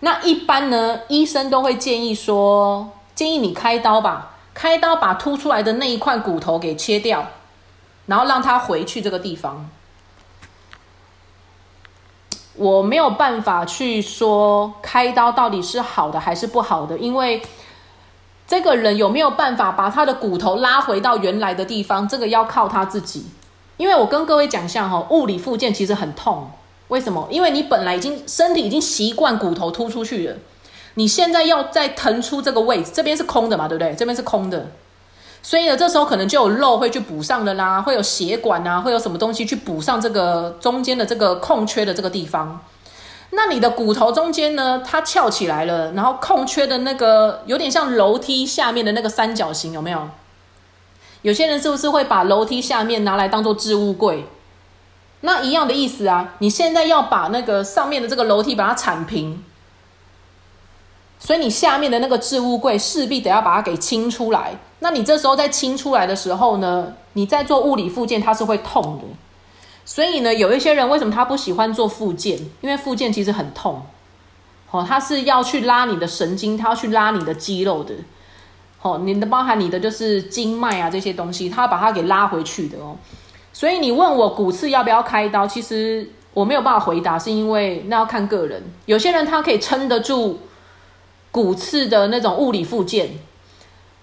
那一般呢，医生都会建议说，建议你开刀吧，开刀把凸出来的那一块骨头给切掉，然后让它回去这个地方。我没有办法去说开刀到底是好的还是不好的，因为这个人有没有办法把他的骨头拉回到原来的地方，这个要靠他自己。因为我跟各位讲一下哈，物理复健其实很痛。为什么？因为你本来已经身体已经习惯骨头突出去了，你现在要再腾出这个位置，这边是空的嘛，对不对？这边是空的，所以呢，这时候可能就有肉会去补上的啦，会有血管啊，会有什么东西去补上这个中间的这个空缺的这个地方。那你的骨头中间呢，它翘起来了，然后空缺的那个有点像楼梯下面的那个三角形，有没有？有些人是不是会把楼梯下面拿来当做置物柜？那一样的意思啊！你现在要把那个上面的这个楼梯把它铲平，所以你下面的那个置物柜势必得要把它给清出来。那你这时候在清出来的时候呢，你在做物理复健，它是会痛的。所以呢，有一些人为什么他不喜欢做复健？因为复健其实很痛，哦，他是要去拉你的神经，他要去拉你的肌肉的，哦，你的包含你的就是经脉啊这些东西，他要把它给拉回去的哦。所以你问我骨刺要不要开刀，其实我没有办法回答，是因为那要看个人。有些人他可以撑得住骨刺的那种物理复健，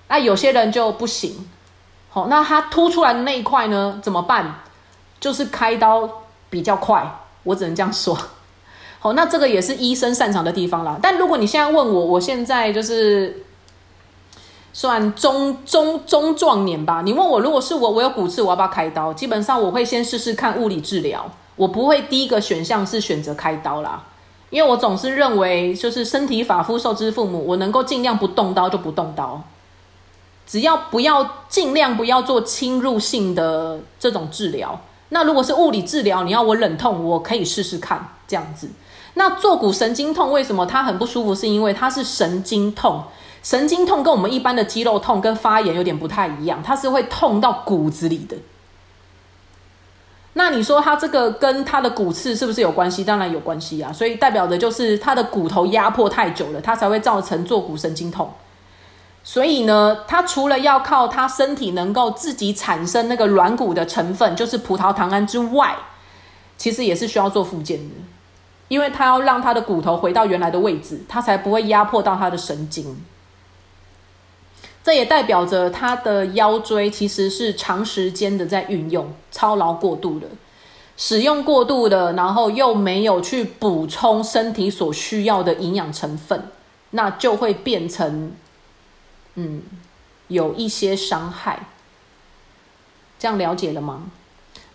那有些人就不行。好，那他凸出来的那一块呢，怎么办？就是开刀比较快，我只能这样说。好，那这个也是医生擅长的地方啦。但如果你现在问我，我现在就是。算中中中壮年吧。你问我，如果是我，我有骨刺，我要不要开刀？基本上我会先试试看物理治疗，我不会第一个选项是选择开刀啦。因为我总是认为，就是身体发肤受之父母，我能够尽量不动刀就不动刀，只要不要尽量不要做侵入性的这种治疗。那如果是物理治疗，你要我忍痛，我可以试试看这样子。那坐骨神经痛为什么它很不舒服？是因为它是神经痛。神经痛跟我们一般的肌肉痛跟发炎有点不太一样，它是会痛到骨子里的。那你说它这个跟它的骨刺是不是有关系？当然有关系啊，所以代表的就是它的骨头压迫太久了，它才会造成坐骨神经痛。所以呢，它除了要靠它身体能够自己产生那个软骨的成分，就是葡萄糖胺之外，其实也是需要做复健的，因为它要让它的骨头回到原来的位置，它才不会压迫到它的神经。这也代表着他的腰椎其实是长时间的在运用，操劳过度的，使用过度的，然后又没有去补充身体所需要的营养成分，那就会变成，嗯，有一些伤害。这样了解了吗？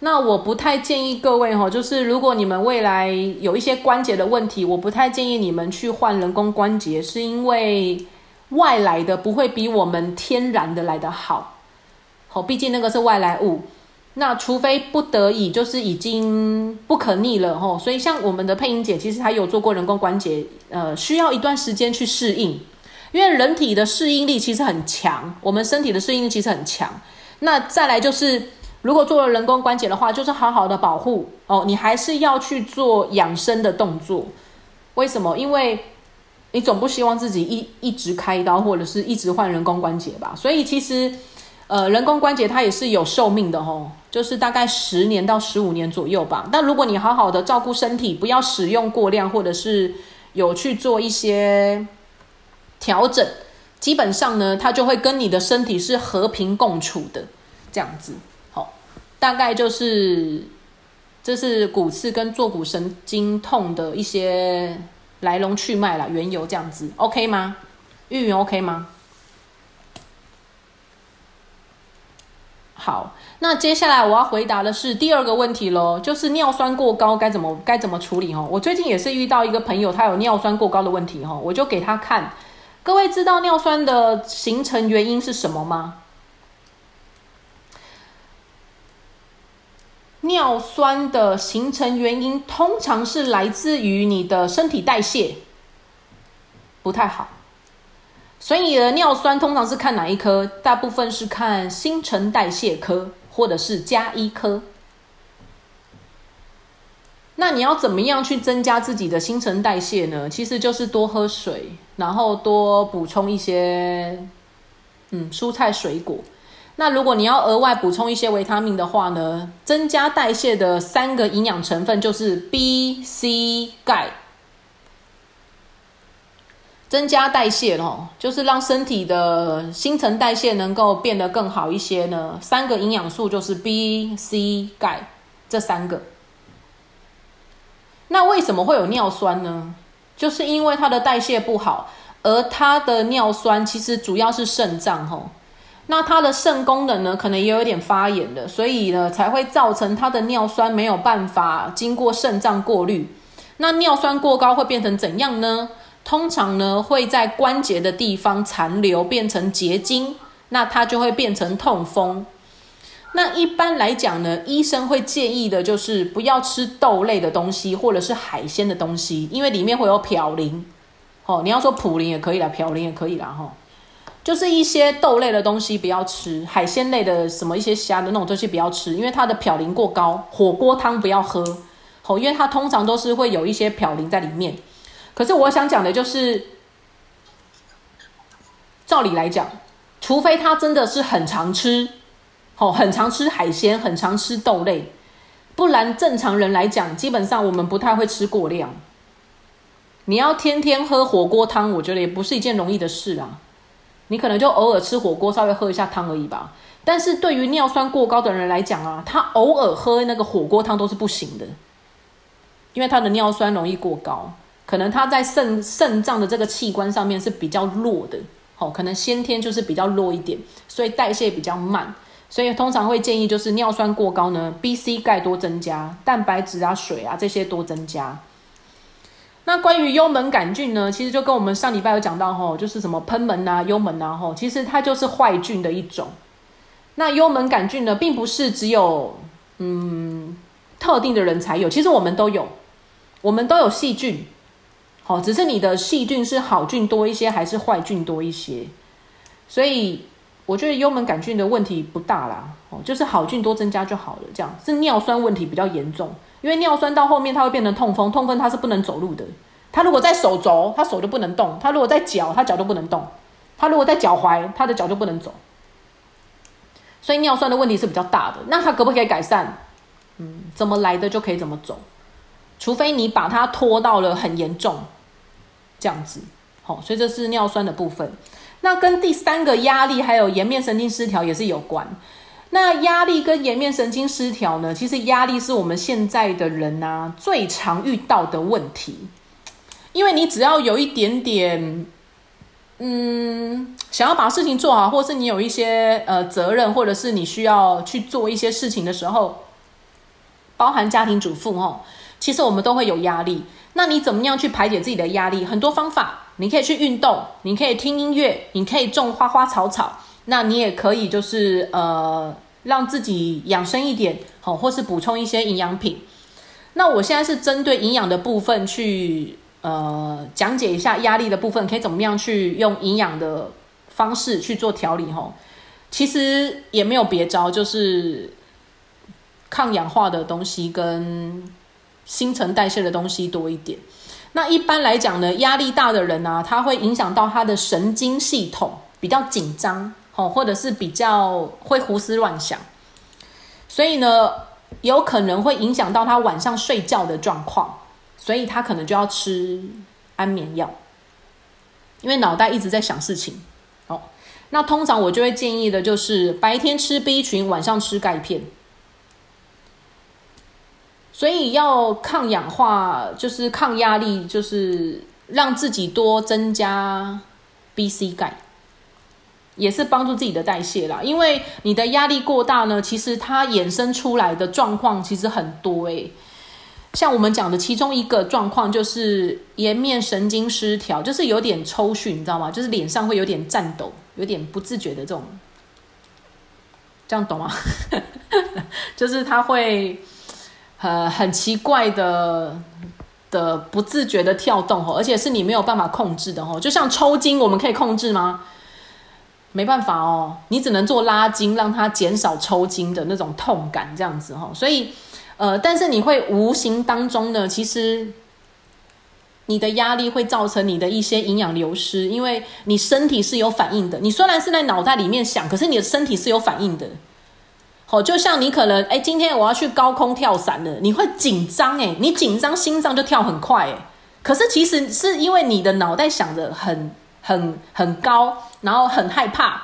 那我不太建议各位哈，就是如果你们未来有一些关节的问题，我不太建议你们去换人工关节，是因为。外来的不会比我们天然的来得好，好，毕竟那个是外来物。那除非不得已，就是已经不可逆了吼。所以像我们的配音姐，其实她有做过人工关节，呃，需要一段时间去适应，因为人体的适应力其实很强，我们身体的适应力其实很强。那再来就是，如果做了人工关节的话，就是好好的保护哦，你还是要去做养生的动作。为什么？因为你总不希望自己一一直开刀或者是一直换人工关节吧？所以其实，呃，人工关节它也是有寿命的吼，就是大概十年到十五年左右吧。但如果你好好的照顾身体，不要使用过量，或者是有去做一些调整，基本上呢，它就会跟你的身体是和平共处的这样子。好，大概就是这是骨刺跟坐骨神经痛的一些。来龙去脉啦，缘由这样子，OK 吗？玉云 OK 吗？好，那接下来我要回答的是第二个问题喽，就是尿酸过高该怎么该怎么处理哈？我最近也是遇到一个朋友，他有尿酸过高的问题哈，我就给他看。各位知道尿酸的形成原因是什么吗？尿酸的形成原因通常是来自于你的身体代谢不太好，所以你的，尿酸通常是看哪一科？大部分是看新陈代谢科或者是加医科。那你要怎么样去增加自己的新陈代谢呢？其实就是多喝水，然后多补充一些嗯蔬菜水果。那如果你要额外补充一些维他命的话呢，增加代谢的三个营养成分就是 B、C、钙。增加代谢哦，就是让身体的新陈代谢能够变得更好一些呢。三个营养素就是 B、C、钙这三个。那为什么会有尿酸呢？就是因为它的代谢不好，而它的尿酸其实主要是肾脏吼。那它的肾功能呢，可能也有点发炎的，所以呢，才会造成它的尿酸没有办法经过肾脏过滤。那尿酸过高会变成怎样呢？通常呢，会在关节的地方残留，变成结晶，那它就会变成痛风。那一般来讲呢，医生会建议的就是不要吃豆类的东西，或者是海鲜的东西，因为里面会有嘌呤。哦，你要说普林也可以啦，嘌呤也可以啦，哈。就是一些豆类的东西不要吃，海鲜类的什么一些虾的那种东西不要吃，因为它的嘌呤过高。火锅汤不要喝，哦，因为它通常都是会有一些嘌呤在里面。可是我想讲的就是，照理来讲，除非他真的是很常吃，哦，很常吃海鲜，很常吃豆类，不然正常人来讲，基本上我们不太会吃过量。你要天天喝火锅汤，我觉得也不是一件容易的事啊。你可能就偶尔吃火锅，稍微喝一下汤而已吧。但是对于尿酸过高的人来讲啊，他偶尔喝那个火锅汤都是不行的，因为他的尿酸容易过高，可能他在肾肾脏的这个器官上面是比较弱的，哦，可能先天就是比较弱一点，所以代谢比较慢，所以通常会建议就是尿酸过高呢，B、C、钙多增加，蛋白质啊、水啊这些多增加。那关于幽门杆菌呢？其实就跟我们上礼拜有讲到吼，就是什么喷门啊、幽门啊吼，其实它就是坏菌的一种。那幽门杆菌呢，并不是只有嗯特定的人才有，其实我们都有，我们都有细菌，好，只是你的细菌是好菌多一些，还是坏菌多一些。所以我觉得幽门杆菌的问题不大啦，哦，就是好菌多增加就好了。这样是尿酸问题比较严重，因为尿酸到后面它会变成痛风，痛风它是不能走路的。它如果在手肘，它手就不能动；它如果在脚，它脚就不能动；它如果在脚踝，它的脚就不能走。所以尿酸的问题是比较大的。那它可不可以改善？嗯，怎么来的就可以怎么走，除非你把它拖到了很严重，这样子。好，所以这是尿酸的部分。那跟第三个压力还有颜面神经失调也是有关。那压力跟颜面神经失调呢？其实压力是我们现在的人呐最常遇到的问题，因为你只要有一点点，嗯，想要把事情做好，或是你有一些呃责任，或者是你需要去做一些事情的时候，包含家庭主妇哦，其实我们都会有压力。那你怎么样去排解自己的压力？很多方法。你可以去运动，你可以听音乐，你可以种花花草草，那你也可以就是呃让自己养生一点，好，或是补充一些营养品。那我现在是针对营养的部分去呃讲解一下压力的部分，可以怎么样去用营养的方式去做调理吼。其实也没有别招，就是抗氧化的东西跟新陈代谢的东西多一点。那一般来讲呢，压力大的人呢，他会影响到他的神经系统比较紧张，哦，或者是比较会胡思乱想，所以呢，有可能会影响到他晚上睡觉的状况，所以他可能就要吃安眠药，因为脑袋一直在想事情。哦，那通常我就会建议的就是白天吃 B 群，晚上吃钙片。所以要抗氧化，就是抗压力，就是让自己多增加 B、C 钙，也是帮助自己的代谢啦。因为你的压力过大呢，其实它衍生出来的状况其实很多诶。像我们讲的其中一个状况就是颜面神经失调，就是有点抽搐，你知道吗？就是脸上会有点颤抖，有点不自觉的这种，这样懂吗？就是他会。呃，很奇怪的的不自觉的跳动哦，而且是你没有办法控制的哦，就像抽筋，我们可以控制吗？没办法哦，你只能做拉筋，让它减少抽筋的那种痛感，这样子哈。所以，呃，但是你会无形当中呢，其实你的压力会造成你的一些营养流失，因为你身体是有反应的。你虽然是在脑袋里面想，可是你的身体是有反应的。哦，就像你可能哎，今天我要去高空跳伞了，你会紧张哎，你紧张心脏就跳很快哎。可是其实是因为你的脑袋想的很很很高，然后很害怕，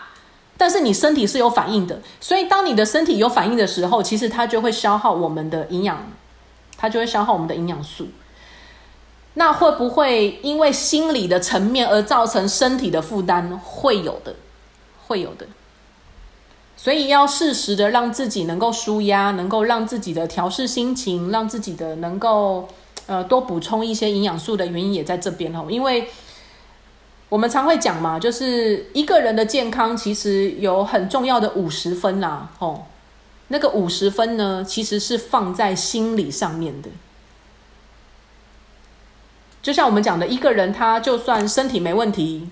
但是你身体是有反应的。所以当你的身体有反应的时候，其实它就会消耗我们的营养，它就会消耗我们的营养素。那会不会因为心理的层面而造成身体的负担？会有的，会有的。所以要适时的让自己能够舒压，能够让自己的调试心情，让自己的能够呃多补充一些营养素的原因也在这边哦。因为我们常会讲嘛，就是一个人的健康其实有很重要的五十分啦，哦，那个五十分呢其实是放在心理上面的。就像我们讲的，一个人他就算身体没问题，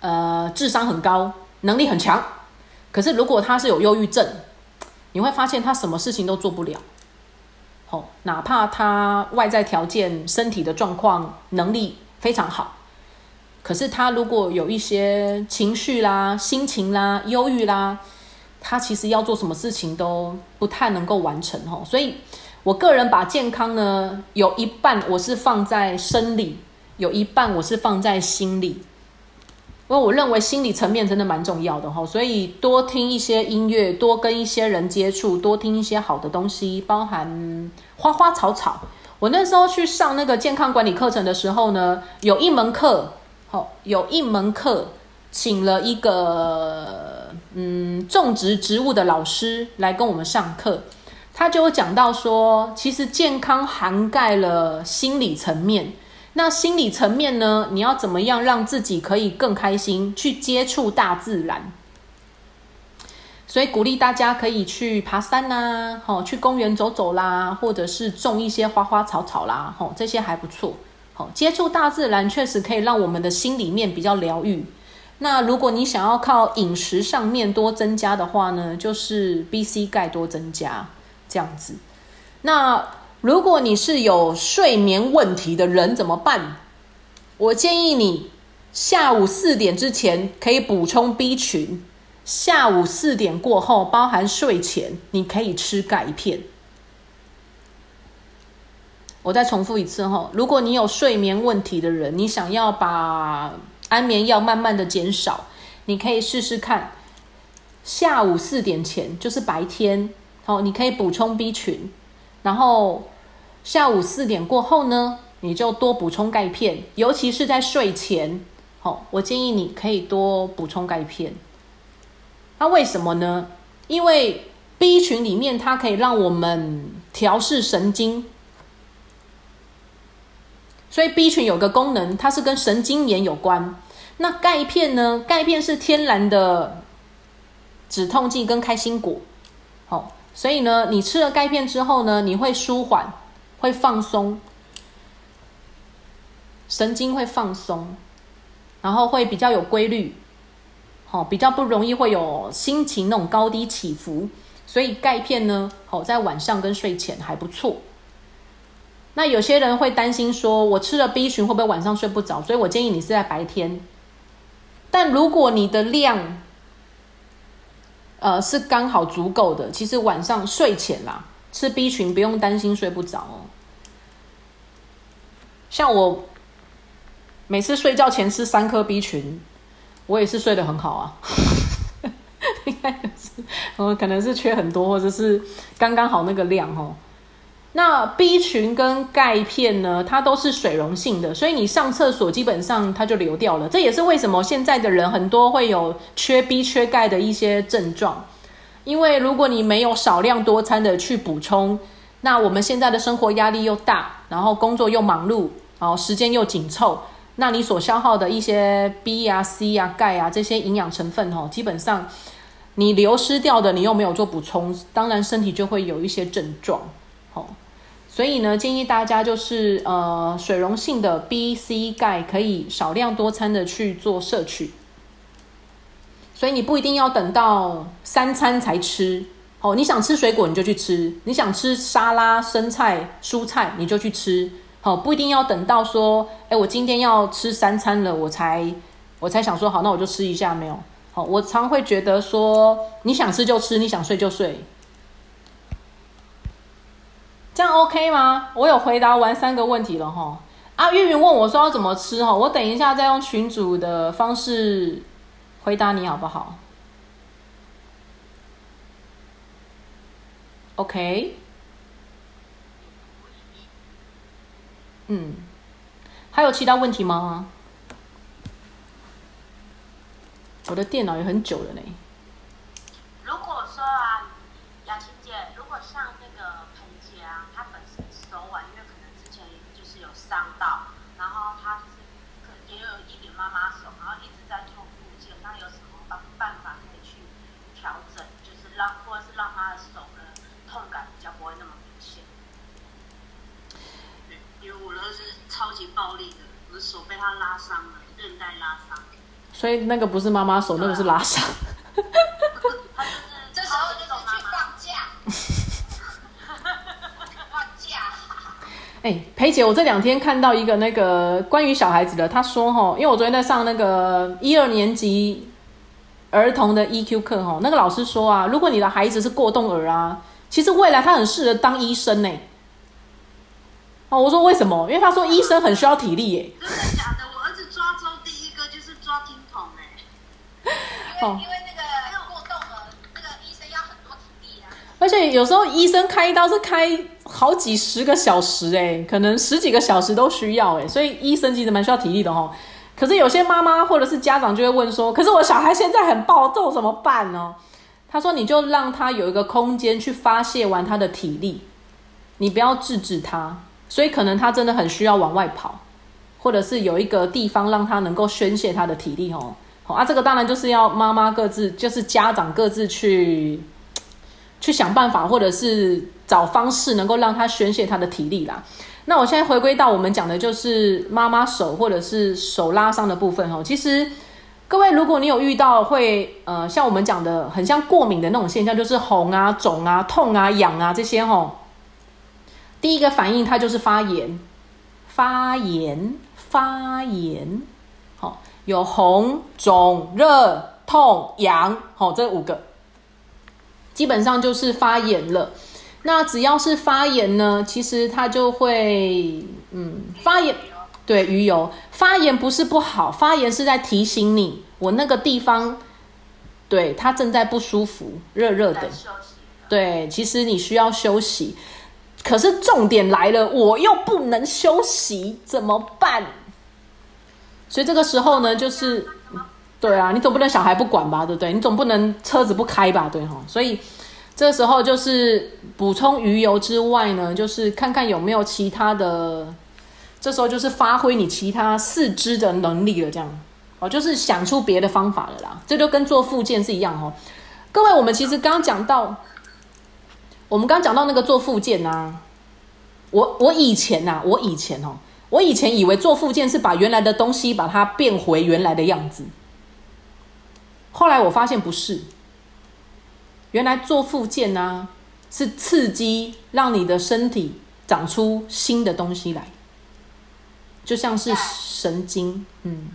呃，智商很高，能力很强。可是，如果他是有忧郁症，你会发现他什么事情都做不了。哦，哪怕他外在条件、身体的状况、能力非常好，可是他如果有一些情绪啦、心情啦、忧郁啦，他其实要做什么事情都不太能够完成。吼，所以我个人把健康呢，有一半我是放在生理，有一半我是放在心理。因为我认为心理层面真的蛮重要的哈，所以多听一些音乐，多跟一些人接触，多听一些好的东西，包含花花草草。我那时候去上那个健康管理课程的时候呢，有一门课，有一门课，请了一个嗯种植植物的老师来跟我们上课，他就讲到说，其实健康涵盖了心理层面。那心理层面呢？你要怎么样让自己可以更开心？去接触大自然，所以鼓励大家可以去爬山呐，吼，去公园走走啦，或者是种一些花花草草啦，吼，这些还不错。好，接触大自然确实可以让我们的心里面比较疗愈，那如果你想要靠饮食上面多增加的话呢，就是 B、C 钙多增加这样子。那如果你是有睡眠问题的人怎么办？我建议你下午四点之前可以补充 B 群，下午四点过后，包含睡前，你可以吃钙片。我再重复一次哈，如果你有睡眠问题的人，你想要把安眠药慢慢的减少，你可以试试看，下午四点前就是白天，好，你可以补充 B 群，然后下午四点过后呢，你就多补充钙片，尤其是在睡前，好，我建议你可以多补充钙片。那为什么呢？因为 B 群里面它可以让我们调试神经。所以 B 群有个功能，它是跟神经炎有关。那钙片呢？钙片是天然的止痛剂跟开心果。好，所以呢，你吃了钙片之后呢，你会舒缓，会放松，神经会放松，然后会比较有规律，好，比较不容易会有心情那种高低起伏。所以钙片呢，好在晚上跟睡前还不错。那有些人会担心说，我吃了 B 群会不会晚上睡不着？所以我建议你是在白天。但如果你的量，呃，是刚好足够的，其实晚上睡前啦，吃 B 群不用担心睡不着哦。像我每次睡觉前吃三颗 B 群，我也是睡得很好啊。应该是我可能是缺很多，或者是刚刚好那个量哦。那 B 群跟钙片呢，它都是水溶性的，所以你上厕所基本上它就流掉了。这也是为什么现在的人很多会有缺 B 缺钙的一些症状。因为如果你没有少量多餐的去补充，那我们现在的生活压力又大，然后工作又忙碌，然后时间又紧凑，那你所消耗的一些 B 啊、C 啊、钙啊这些营养成分哦，基本上你流失掉的，你又没有做补充，当然身体就会有一些症状，所以呢，建议大家就是呃，水溶性的 B、C、钙可以少量多餐的去做摄取。所以你不一定要等到三餐才吃哦，你想吃水果你就去吃，你想吃沙拉、生菜、蔬菜你就去吃，好，不一定要等到说，哎，我今天要吃三餐了，我才我才想说好，那我就吃一下没有？好，我常会觉得说，你想吃就吃，你想睡就睡。这样 OK 吗？我有回答完三个问题了哈。啊，玉云问我说要怎么吃哈，我等一下再用群主的方式回答你好不好？OK。嗯，还有其他问题吗？我的电脑也很久了呢。拉伤了，韧带拉伤。所以那个不是妈妈手，那个是拉伤。这时候就是去放假。放假。哎，裴姐，我这两天看到一个那个关于小孩子的，他说哈，因为我昨天在上那个一二年级儿童的 EQ 课哈，那个老师说啊，如果你的孩子是过动儿啊，其实未来他很适合当医生呢。哦，我说为什么？因为他说医生很需要体力耶。真的假的？我儿子抓周第一个就是抓听筒哎。因为因为那个过动了，那个医生要很多体力啊。而且有时候医生开刀是开好几十个小时哎，可能十几个小时都需要哎，所以医生其实蛮需要体力的哦。可是有些妈妈或者是家长就会问说：“可是我小孩现在很暴躁，怎么办呢？”他说：“你就让他有一个空间去发泄完他的体力，你不要制止他。”所以可能他真的很需要往外跑，或者是有一个地方让他能够宣泄他的体力哦。好啊，这个当然就是要妈妈各自，就是家长各自去 去想办法，或者是找方式能够让他宣泄他的体力啦。那我现在回归到我们讲的就是妈妈手或者是手拉伤的部分哦。其实。各位，如果你有遇到会呃像我们讲的很像过敏的那种现象，就是红啊、肿啊、痛啊、痒啊这些吼，第一个反应它就是发炎，发炎，发炎，好，有红、肿、热、痛、痒，好，这五个。基本上就是发炎了。那只要是发炎呢，其实它就会嗯发炎。对鱼油。发炎不是不好，发炎是在提醒你，我那个地方，对它正在不舒服，热热的。对，其实你需要休息，可是重点来了，我又不能休息，怎么办？所以这个时候呢，就是，对啊，你总不能小孩不管吧，对不对？你总不能车子不开吧，对哈？所以这个时候就是补充鱼油之外呢，就是看看有没有其他的。这时候就是发挥你其他四肢的能力了，这样哦，就是想出别的方法了啦。这就跟做附件是一样哦。各位，我们其实刚刚讲到，我们刚讲到那个做复健呐，我我以前呐，我以前哦，我以前以为做复健是把原来的东西把它变回原来的样子，后来我发现不是，原来做复健呢是刺激让你的身体长出新的东西来。就像是神经，嗯，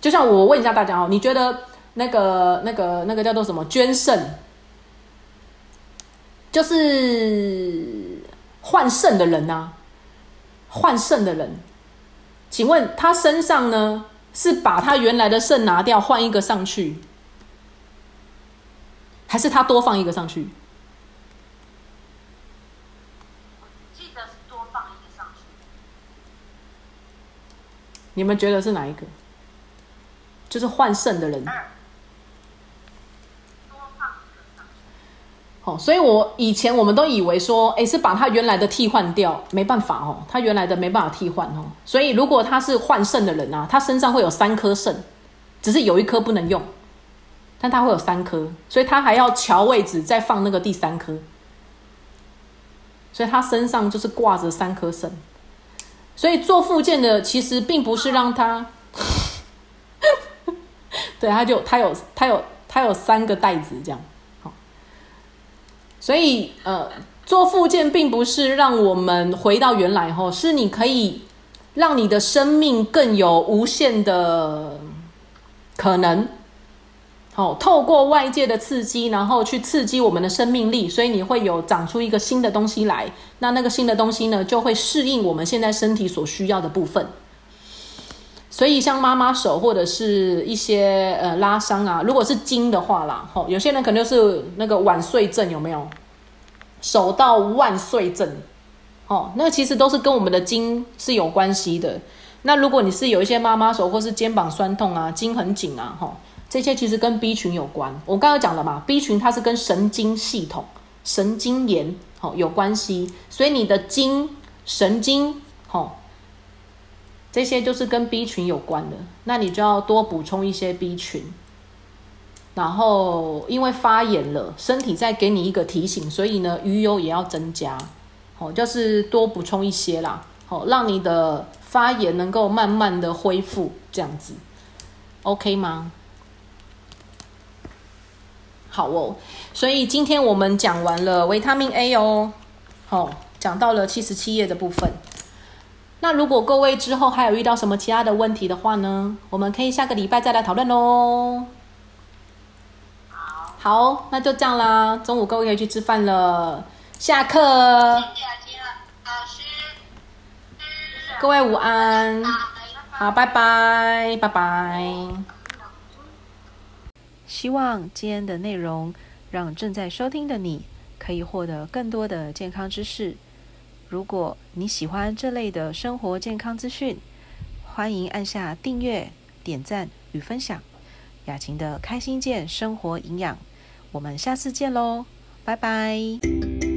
就像我问一下大家哦，你觉得那个、那个、那个叫做什么捐肾，就是换肾的人呐？换肾的人，请问他身上呢是把他原来的肾拿掉，换一个上去，还是他多放一个上去？你们觉得是哪一个？就是换肾的人。哦，所以我以前我们都以为说，哎，是把他原来的替换掉，没办法哦，他原来的没办法替换哦。所以如果他是换肾的人啊，他身上会有三颗肾，只是有一颗不能用，但他会有三颗，所以他还要调位置再放那个第三颗，所以他身上就是挂着三颗肾。所以做复健的其实并不是让他，对，他就他有他有他有三个袋子这样，所以呃，做复健并不是让我们回到原来后，是你可以让你的生命更有无限的可能。好，透过外界的刺激，然后去刺激我们的生命力，所以你会有长出一个新的东西来。那那个新的东西呢，就会适应我们现在身体所需要的部分。所以像妈妈手或者是一些呃拉伤啊，如果是筋的话啦，吼，有些人可能就是那个晚睡症有没有？手到万岁症，哦，那其实都是跟我们的筋是有关系的。那如果你是有一些妈妈手或是肩膀酸痛啊，筋很紧啊，吼。这些其实跟 B 群有关，我刚刚讲了嘛，B 群它是跟神经系统、神经炎哦有关系，所以你的筋、神经哦，这些就是跟 B 群有关的，那你就要多补充一些 B 群。然后因为发炎了，身体再给你一个提醒，所以呢，鱼油也要增加，哦，就是多补充一些啦，好，让你的发炎能够慢慢的恢复，这样子，OK 吗？好哦，所以今天我们讲完了维他命 A 哦，好，讲到了七十七页的部分。那如果各位之后还有遇到什么其他的问题的话呢，我们可以下个礼拜再来讨论喽。好，那就这样啦。中午各位可以去吃饭了，下课。老师，各位午安，好，拜拜，拜拜。希望今天的内容让正在收听的你可以获得更多的健康知识。如果你喜欢这类的生活健康资讯，欢迎按下订阅、点赞与分享。雅琴的开心健生活营养，我们下次见喽，拜拜。